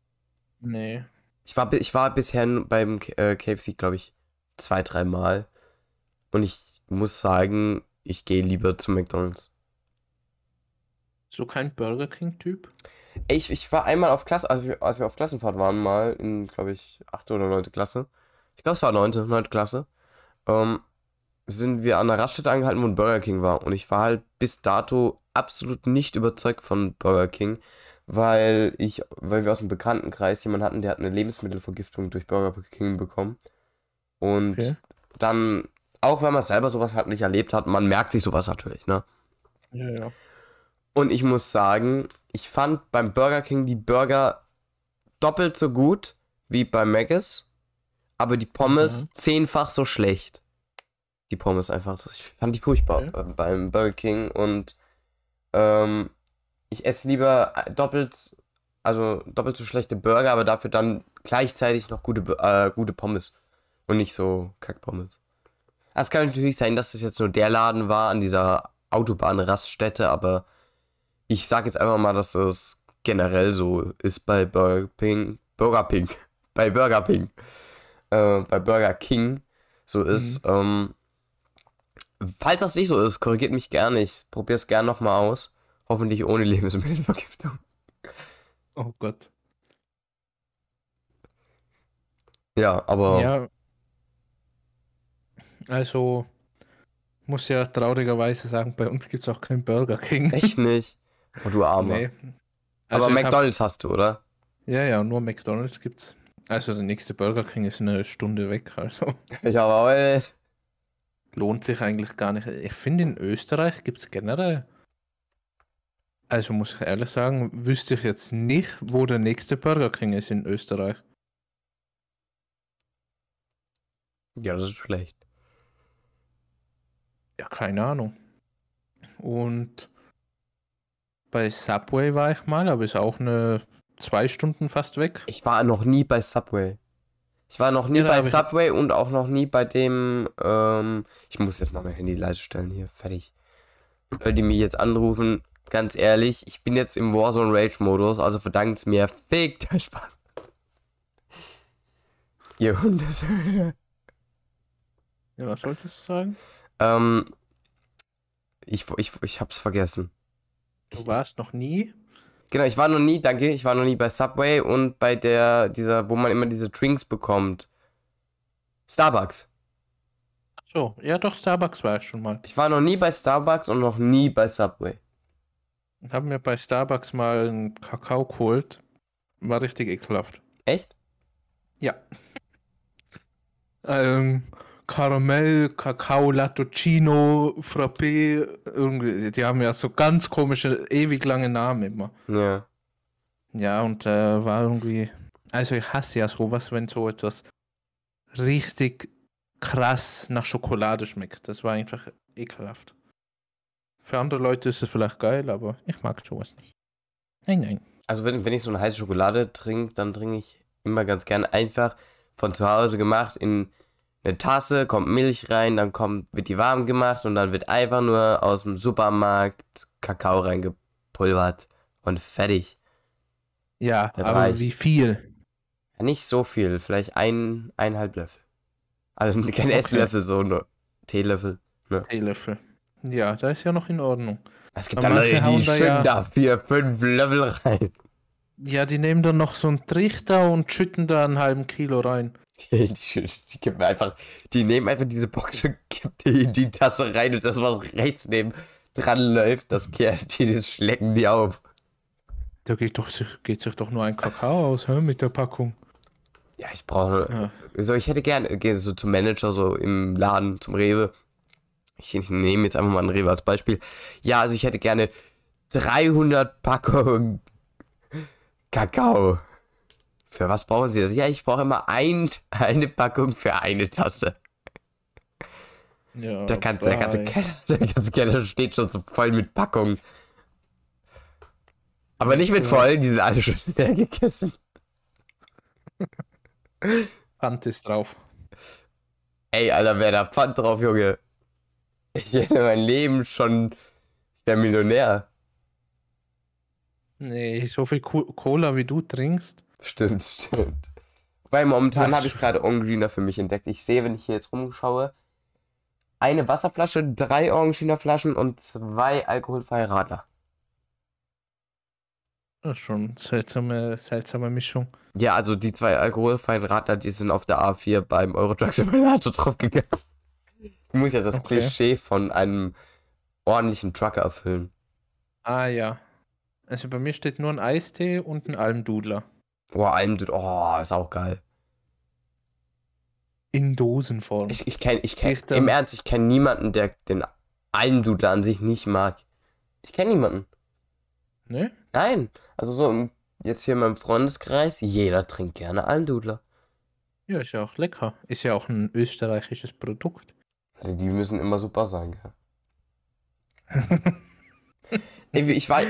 Nee. Ich war, ich war bisher beim K- äh, KFC, glaube ich, zwei, dreimal. Und ich muss sagen, ich gehe lieber zu McDonalds. So kein Burger King-Typ? Ich, ich war einmal auf Klasse, also als wir auf Klassenfahrt waren, mal in, glaube ich, 8. oder 9. Klasse. Ich glaube, es war 9. 9. Klasse. Ähm, sind wir an der Raststätte angehalten, wo ein Burger King war. Und ich war halt bis dato absolut nicht überzeugt von Burger King, weil ich, weil wir aus dem Bekanntenkreis jemanden hatten, der hat eine Lebensmittelvergiftung durch Burger King bekommen. Und Okay. dann, auch wenn man selber sowas halt nicht erlebt hat, man merkt sich sowas natürlich, ne? Ja, ja. Und ich muss sagen, ich fand beim Burger King die Burger doppelt so gut wie bei Mc's, aber die Pommes Mhm. zehnfach so schlecht. Die Pommes einfach. Ich fand die furchtbar Okay. beim Burger King und ähm, ich esse lieber äh, doppelt, also doppelt so schlechte Burger, aber dafür dann gleichzeitig noch gute, äh, gute Pommes und nicht so Kackpommes. Es kann natürlich sein, dass das jetzt nur der Laden war an dieser Autobahnraststätte, aber ich sag jetzt einfach mal, dass das generell so ist bei Burger King, Burger King, [LAUGHS] bei Burger King, äh, bei Burger King so ist. Ähm, falls das nicht so ist, korrigiert mich gerne. Ich probiere es gerne nochmal aus. Hoffentlich ohne [LAUGHS] Lebensmittelvergiftung. Oh Gott. Ja, aber Ja. Also, muss ja traurigerweise sagen, bei uns gibt es auch keinen Burger King. echt nicht. [LAUGHS] Oh, du Armer. Nee. aber Also hab- McDonalds hast du, oder? Ja, ja, nur McDonalds gibt's. Also der nächste Burger King ist eine Stunde weg, also [LAUGHS] Jawohl. lohnt sich eigentlich gar nicht. Ich finde in Österreich gibt es generell. Also muss ich ehrlich sagen, wüsste ich jetzt nicht, wo der nächste Burger King ist in Österreich. Ja, das ist schlecht. Ja, keine Ahnung. Und bei Subway war ich mal, aber ist auch eine zwei Stunden fast weg. Ich war noch nie bei Subway. Ich war noch nie Ja, bei hab ich- Subway und auch noch nie bei dem, ähm, ich muss jetzt mal mein Handy leise stellen hier, fertig. Leute, die mich jetzt anrufen, ganz ehrlich, ich bin jetzt im Warzone Rage Modus, also verdankt's mir, fick der Spaß. Ihr Hunde. Ja, was solltest du sagen? ähm, ich, ich, ich hab's vergessen. Du warst noch nie? Genau, ich war noch nie, danke, ich war noch nie bei Subway und bei der, dieser, wo man immer diese Drinks bekommt. Starbucks. Ach So, ja doch, Starbucks war ich schon mal. Ich war noch nie bei Starbucks und noch nie bei Subway. Ich habe mir bei Starbucks mal einen Kakao geholt. War richtig ekelhaft. Echt? Ja. [LAUGHS] Ähm, Karamell, Kakao, Lattuccino, Frappé, irgendwie, die haben ja so ganz komische, ewig lange Namen immer. Ja. Ja, und äh, war irgendwie, also ich hasse ja sowas, wenn so etwas richtig krass nach Schokolade schmeckt. Das war einfach ekelhaft. Für andere Leute ist es vielleicht geil, aber ich mag sowas nicht. Nein, nein. Also wenn, wenn ich so eine heiße Schokolade trinke, dann trinke ich immer ganz gern einfach von zu Hause gemacht in eine Tasse, kommt Milch rein, dann kommt, wird die warm gemacht und dann wird einfach nur aus dem Supermarkt Kakao reingepulvert und fertig. Ja, Das aber reicht. wie viel? Nicht so viel, vielleicht ein, eineinhalb Löffel. Also [LAUGHS] kein Okay. Esslöffel, so nur Teelöffel. Teelöffel. Ja, da ist ja noch in Ordnung. Es gibt Aber da Leute, die schütten ja- da vier, fünf Löffel rein. Ja, die nehmen dann noch so einen Trichter und schütten da einen halben Kilo rein. [LAUGHS] Die, die, die geben einfach, die nehmen einfach diese Box und kippen die in die Tasse rein und das, was rechts neben dran läuft, das kehrt [LAUGHS] die, das schlecken die auf. Da geht, doch, geht sich doch nur ein Kakao aus hä, mit der Packung. Ja, ich brauche, Ja. so ich hätte gerne, gehe so zum Manager, so im Laden, zum Rewe. Ich, ich nehme jetzt einfach mal einen Rewe als Beispiel. Ja, also ich hätte gerne 300 Packungen [LAUGHS] Kakao. Für was brauchen Sie das? Ja, ich brauche immer ein, eine Packung für eine Tasse. Ja, Der ganze, der ganze Keller, [LAUGHS] der ganze Keller steht schon so voll mit Packungen. Aber nicht mit voll, die sind alle schon [LAUGHS] leer gegessen. Pfand ist drauf. Ey, Alter, wer da Pfand drauf, Junge? Ich hätte mein Leben schon. Ich wäre Millionär. Nee, so viel Co Cola wie du trinkst. Stimmt, stimmt. Weil momentan habe ich gerade Orangina für mich entdeckt. Ich sehe, wenn ich hier jetzt rumschaue, eine Wasserflasche, drei Orangina Flaschen und zwei alkoholfreie Radler. Das ist schon eine seltsame, seltsame Mischung. Ja, also die zwei alkoholfreien Radler, die sind auf der A4 beim Eurotruck Simulator [LAUGHS] draufgegangen. Ich muss ja das Okay. Klischee von einem ordentlichen Trucker erfüllen. Ah ja. Also bei mir steht nur ein Eistee und ein Almdudler. Boah, Almdud, oh, ist auch geil. In Dosenform. Ich, ich kenne, ich kenn, Ich dann- im Ernst, ich kenne niemanden, der den Almdudler an sich nicht mag. Ich kenne niemanden. ne? Nein, also so im, jetzt hier in meinem Freundeskreis, jeder trinkt gerne Almdudler. Ja, ist ja auch lecker. Ist ja auch ein österreichisches Produkt. Also die müssen immer super sein, gell? [LAUGHS] Ey, Ich weiß,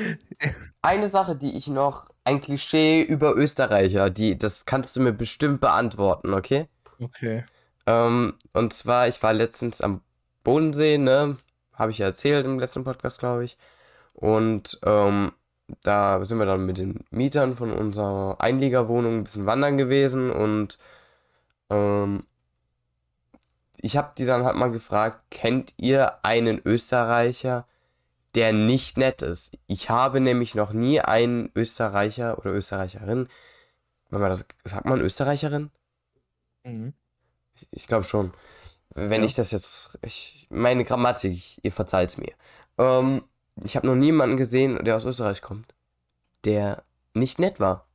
eine Sache, die ich noch, ein Klischee über Österreicher, die, das kannst du mir bestimmt beantworten, okay? Okay. Ähm, und zwar, ich war letztens am Bodensee, ne? Habe ich ja erzählt im letzten Podcast, glaube ich. Und ähm, da sind wir dann mit den Mietern von unserer Einliegerwohnung ein bisschen wandern gewesen und ähm, ich habe die dann halt mal gefragt, kennt ihr einen Österreicher, der nicht nett ist? Ich habe nämlich noch nie einen Österreicher oder Österreicherin, wenn man das, sagt man Österreicherin? Mhm. Ich, ich glaube schon. Wenn Ja. ich das jetzt. Ich, meine Grammatik, ihr verzeiht's mir. Ähm, ich habe noch niemanden gesehen, der aus Österreich kommt, der nicht nett war.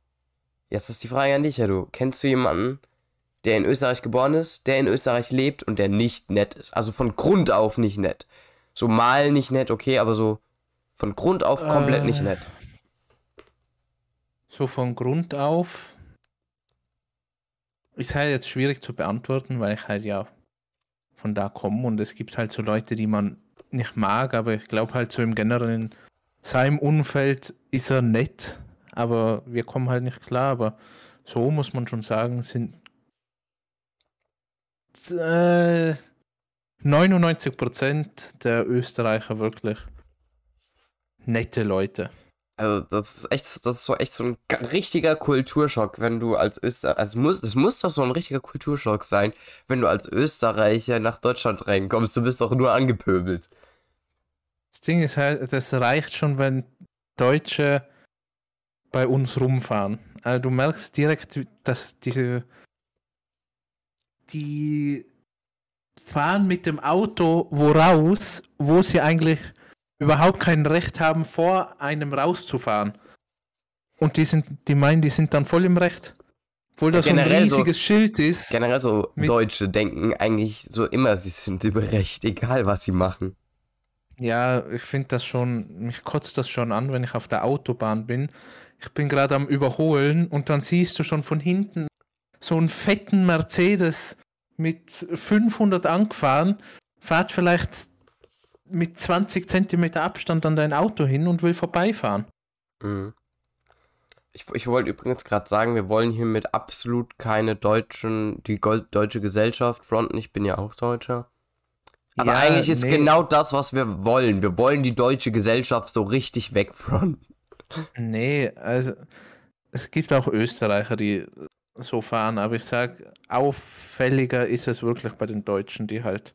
Jetzt ist die Frage an dich, ja du. Kennst du jemanden, der in Österreich geboren ist, der in Österreich lebt und der nicht nett ist? Also von Grund auf nicht nett. So mal nicht nett, okay, aber so von Grund auf komplett Äh. nicht nett. So von Grund auf ist halt jetzt schwierig zu beantworten, weil ich halt ja von da komme und es gibt halt so Leute, die man nicht mag, aber ich glaube halt so im Generellen, seinem Umfeld ist er nett, aber wir kommen halt nicht klar. Aber so muss man schon sagen, sind äh, 99% der Österreicher wirklich nette Leute. Also, das ist echt, das ist so echt so ein richtiger Kulturschock, wenn du als Österreicher, also muss, es muss doch so ein richtiger Kulturschock sein, wenn du als Österreicher nach Deutschland reinkommst, du bist doch nur angepöbelt. Das Ding ist halt, das reicht schon, wenn Deutsche bei uns rumfahren. Also du merkst direkt, dass die, die fahren mit dem Auto wo raus, wo sie eigentlich überhaupt kein Recht haben, vor einem rauszufahren. Und die sind, die meinen, die sind dann voll im Recht. Obwohl das so ein generell so- riesiges Schild ist. Generell so Deutsche denken eigentlich so immer, sie sind über Recht, egal was sie machen. Ja, ich finde das schon, mich kotzt das schon an, wenn ich auf der Autobahn bin. Ich bin gerade am Überholen und dann siehst du schon von hinten so einen fetten Mercedes mit 500 angefahren, fährt vielleicht mit 20 Zentimeter Abstand an dein Auto hin und will vorbeifahren. Mhm. Ich, ich wollte übrigens gerade sagen, wir wollen hiermit absolut keine deutschen, die Gold, deutsche Gesellschaft fronten. Ich bin ja auch Deutscher. Aber Ja, eigentlich ist nee. genau das, was wir wollen. Wir wollen die deutsche Gesellschaft so richtig wegfronten. Nee, also es gibt auch Österreicher, die so fahren, aber ich sag, auffälliger ist es wirklich bei den Deutschen, die halt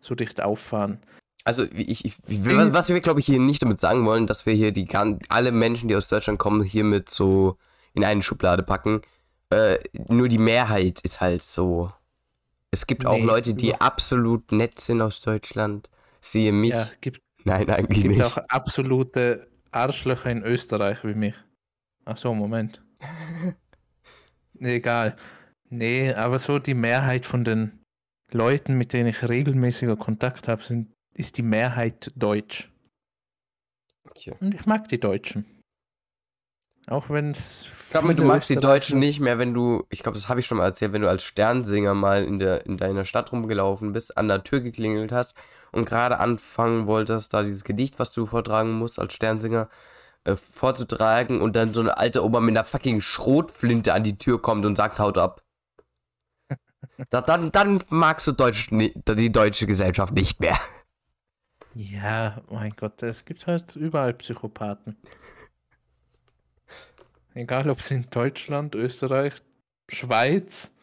so dicht auffahren. Also ich, ich, was, was wir glaube ich hier nicht damit sagen wollen, dass wir hier die gan- alle Menschen, die aus Deutschland kommen, hiermit so in eine Schublade packen. Äh, nur die Mehrheit ist halt so. Es gibt auch Nee, Leute, die über- absolut nett sind aus Deutschland. Siehe mich. Ja, gibt, Nein, eigentlich gibt nicht. auch absolute Arschlöcher in Österreich wie mich. Ach so, Moment. [LAUGHS] Egal. Nee, aber so die Mehrheit von den Leuten, mit denen ich regelmäßiger Kontakt habe, sind, ist die Mehrheit deutsch. Okay. Und ich mag die Deutschen. Auch wenn es. Ich glaube, du magst die Deutschen nicht mehr, wenn du, ich glaube, das habe ich schon mal erzählt, wenn du als Sternsinger mal in, der, in deiner Stadt rumgelaufen bist, an der Tür geklingelt hast und gerade anfangen wolltest, da dieses Gedicht, was du vortragen musst als Sternsinger, äh, vorzutragen und dann so eine alte Oma mit einer fucking Schrotflinte an die Tür kommt und sagt, haut ab. [LAUGHS] Da, dann, dann magst du Deutsch, die deutsche Gesellschaft nicht mehr. Ja, mein Gott, es gibt halt überall Psychopathen. Egal ob es in Deutschland, Österreich, Schweiz.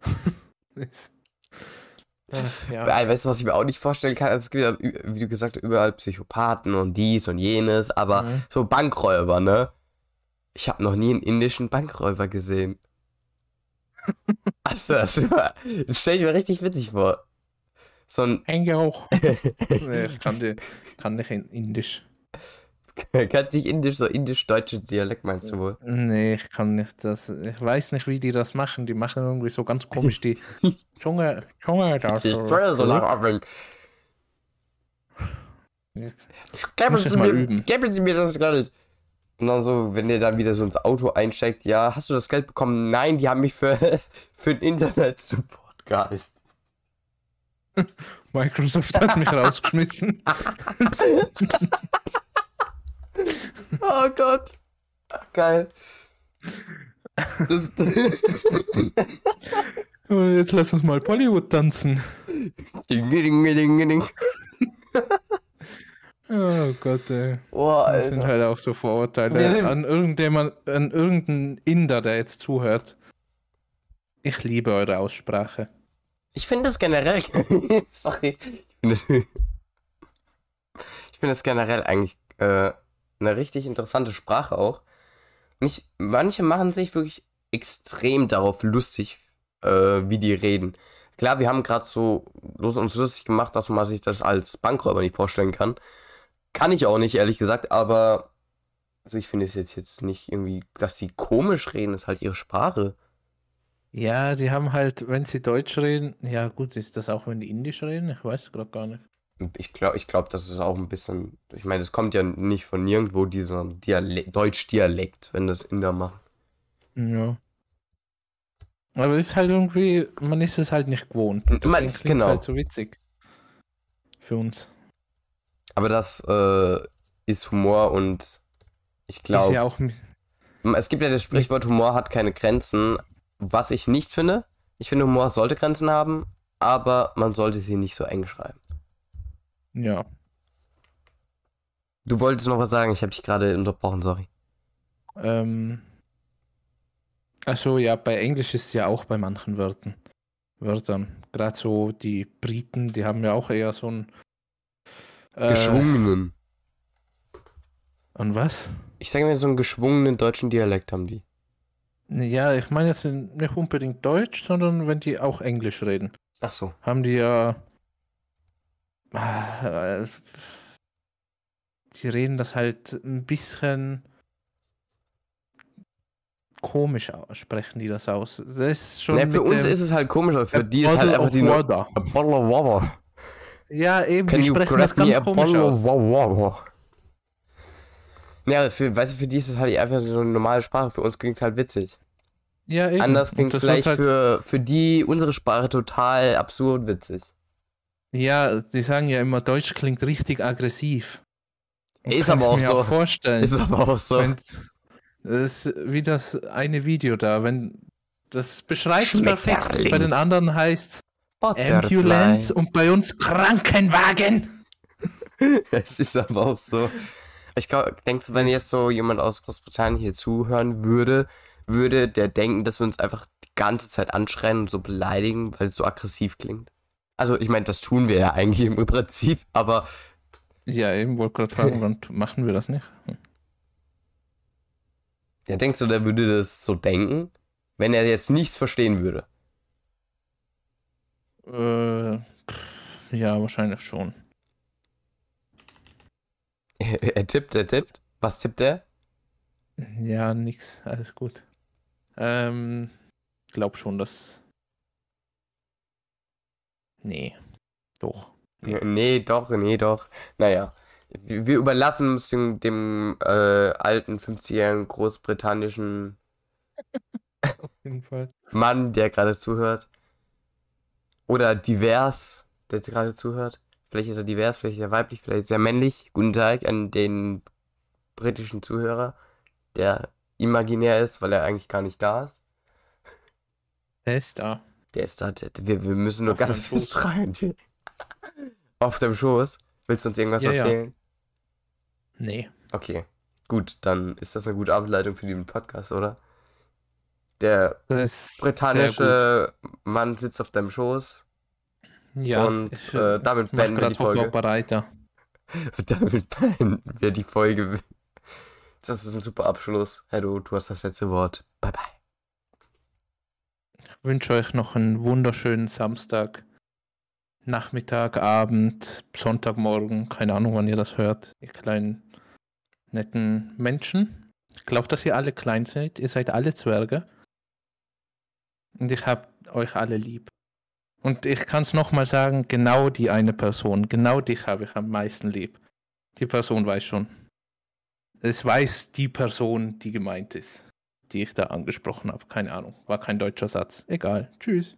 [LAUGHS] ist, Ach, ja. Weil, Weißt du, was ich mir auch nicht vorstellen kann? Also, es gibt ja, wie du gesagt hast, überall Psychopathen und dies und jenes, aber Mhm. so Bankräuber, ne? Ich habe noch nie einen indischen Bankräuber gesehen. [LAUGHS] Achso, das, war- das stelle ich mir richtig witzig vor. So ein, Hänge auch. [LAUGHS] nee, ich kann, die, kann nicht in Indisch. [LAUGHS] kann sich indisch, so indisch-deutsche Dialekt meinst du wohl? Nee, ich kann nicht das. Ich weiß nicht, wie die das machen. Die machen irgendwie so ganz komisch die [LAUGHS] Zunge, Zunge da. Ich will so lange abwählen. Geben Sie, mir, geben Sie mir das Geld. Und dann so, wenn ihr dann wieder so ins Auto einsteigt, ja, hast du das Geld bekommen? Nein, die haben mich für, [LAUGHS] für den Internet-Support gehalten. Microsoft hat mich rausgeschmissen. Oh Gott. Geil. Das, [LAUGHS] Jetzt lass uns mal Bollywood tanzen. ding, ding, ding, ding. [LAUGHS] Oh Gott, ey. Oh, Das sind Alter. halt auch so Vorurteile. An irgendjemand, an irgendeinen Inder, der jetzt zuhört. Ich liebe eure Aussprache. Ich finde es generell. [LAUGHS] Sorry. Ich finde es generell eigentlich äh, eine richtig interessante Sprache auch. Nicht, manche machen sich wirklich extrem darauf lustig, äh, wie die reden. Klar, wir haben gerade so uns lustig gemacht, dass man sich das als Bankräuber nicht vorstellen kann. Kann ich auch nicht, ehrlich gesagt, aber also ich finde es jetzt, jetzt nicht irgendwie, dass die komisch reden, ist halt ihre Sprache. Ja, die haben halt, wenn sie Deutsch reden, ja gut, ist das auch, wenn die Indisch reden? Ich weiß gerade gar nicht. Ich glaube, ich glaub, das ist auch ein bisschen. Ich meine, es kommt ja nicht von nirgendwo dieser Diale Deutsch-Dialekt, wenn das Inder machen. Ja. Aber es ist halt irgendwie, man ist es halt nicht gewohnt. Man ist- genau. halt so witzig. Für uns. Aber das äh, ist Humor und ich glaube, ja es gibt ja das Sprichwort, Humor hat keine Grenzen, was ich nicht finde. Ich finde, Humor sollte Grenzen haben, aber man sollte sie nicht so eng schreiben. Ja. Du wolltest noch was sagen, ich habe dich gerade unterbrochen, sorry. Ähm, also ja, bei Englisch ist es ja auch bei manchen Wörtern. Wörtern. Gerade so die Briten, die haben ja auch eher so ein. Äh, Geschwungenen. Und was? Ich sage mir so einen geschwungenen deutschen Dialekt haben die. Ja, ich meine jetzt nicht unbedingt Deutsch, sondern wenn die auch Englisch reden. Ach so. Haben die ja. Ah, es- Die reden das halt ein bisschen komisch aus, sprechen die das aus. Das ist schon. Ja, für uns ist es halt komisch, aber für die ist halt einfach die. water. A bottle of water. Ja, eben, Can die you sprechen das ganz komisch of aus. water? Ja, für, weißt du, für die ist es halt einfach so eine normale Sprache. Für uns klingt es halt witzig. Ja, eben. Anders klingt vielleicht halt, für, für die unsere Sprache total absurd witzig. Ja, die sagen ja immer, Deutsch klingt richtig aggressiv. Und Ist aber auch so. vorstellen. Ist aber auch so. Wenn, das ist wie das eine Video da, wenn das beschreibt perfekt. Bei den anderen heißt es. Ambulance und bei uns Krankenwagen. [LAUGHS] Es ist aber auch so. Ich glaub, denkst du, wenn jetzt so jemand aus Großbritannien hier zuhören würde, würde der denken, dass wir uns einfach die ganze Zeit anschreien und so beleidigen, weil es so aggressiv klingt? Also, ich meine, das tun wir ja eigentlich im Prinzip, aber Ja, eben wollte gerade fragen, wann machen wir das nicht? Hm. ja, denkst du, der würde das so denken, wenn er jetzt nichts verstehen würde? Äh, ja, wahrscheinlich schon. Er, er tippt, er tippt. Was tippt er? Ja, nix, alles gut. Ähm, glaub schon, dass. Nee. Doch. Ja, Nee, doch, nee, doch. Naja, wir, wir überlassen es dem, dem äh, alten 50-jährigen großbritannischen Auf jeden Fall. Mann, der gerade zuhört. Oder divers, der jetzt gerade zuhört. Vielleicht ist er divers, vielleicht ist er weiblich, vielleicht ist er männlich. Guten Tag an den britischen Zuhörer, der imaginär ist, weil er eigentlich gar nicht da ist. Er ist da. Der ist da, der, wir, wir müssen nur Auf ganz fest Schoß. rein. [LAUGHS] Auf dem Schoß. Willst du uns irgendwas Ja, ja. erzählen? Nee. Okay, gut, dann ist das eine gute Ableitung für den Podcast, oder? Der britannische Mann sitzt auf deinem Schoß. Ja, und ich, äh, damit beenden wir die Folge. Hochlaufbereiter. [LAUGHS] Damit beenden wir die Folge. [LAUGHS] Das ist ein super Abschluss. Du, du hast das letzte Wort. Bye bye. Wünsche euch noch einen wunderschönen Samstag, Nachmittag, Abend, Sonntagmorgen, keine Ahnung, wann ihr das hört, ihr kleinen netten Menschen. Ich glaube, dass ihr alle klein seid, ihr seid alle Zwerge. Und ich habe euch alle lieb. Und ich kann es nochmal sagen, genau die eine Person, genau dich habe ich am meisten lieb. Die Person weiß schon. Es weiß die Person, die gemeint ist die ich da angesprochen habe. Keine Ahnung. War kein deutscher Satz. Egal. Tschüss.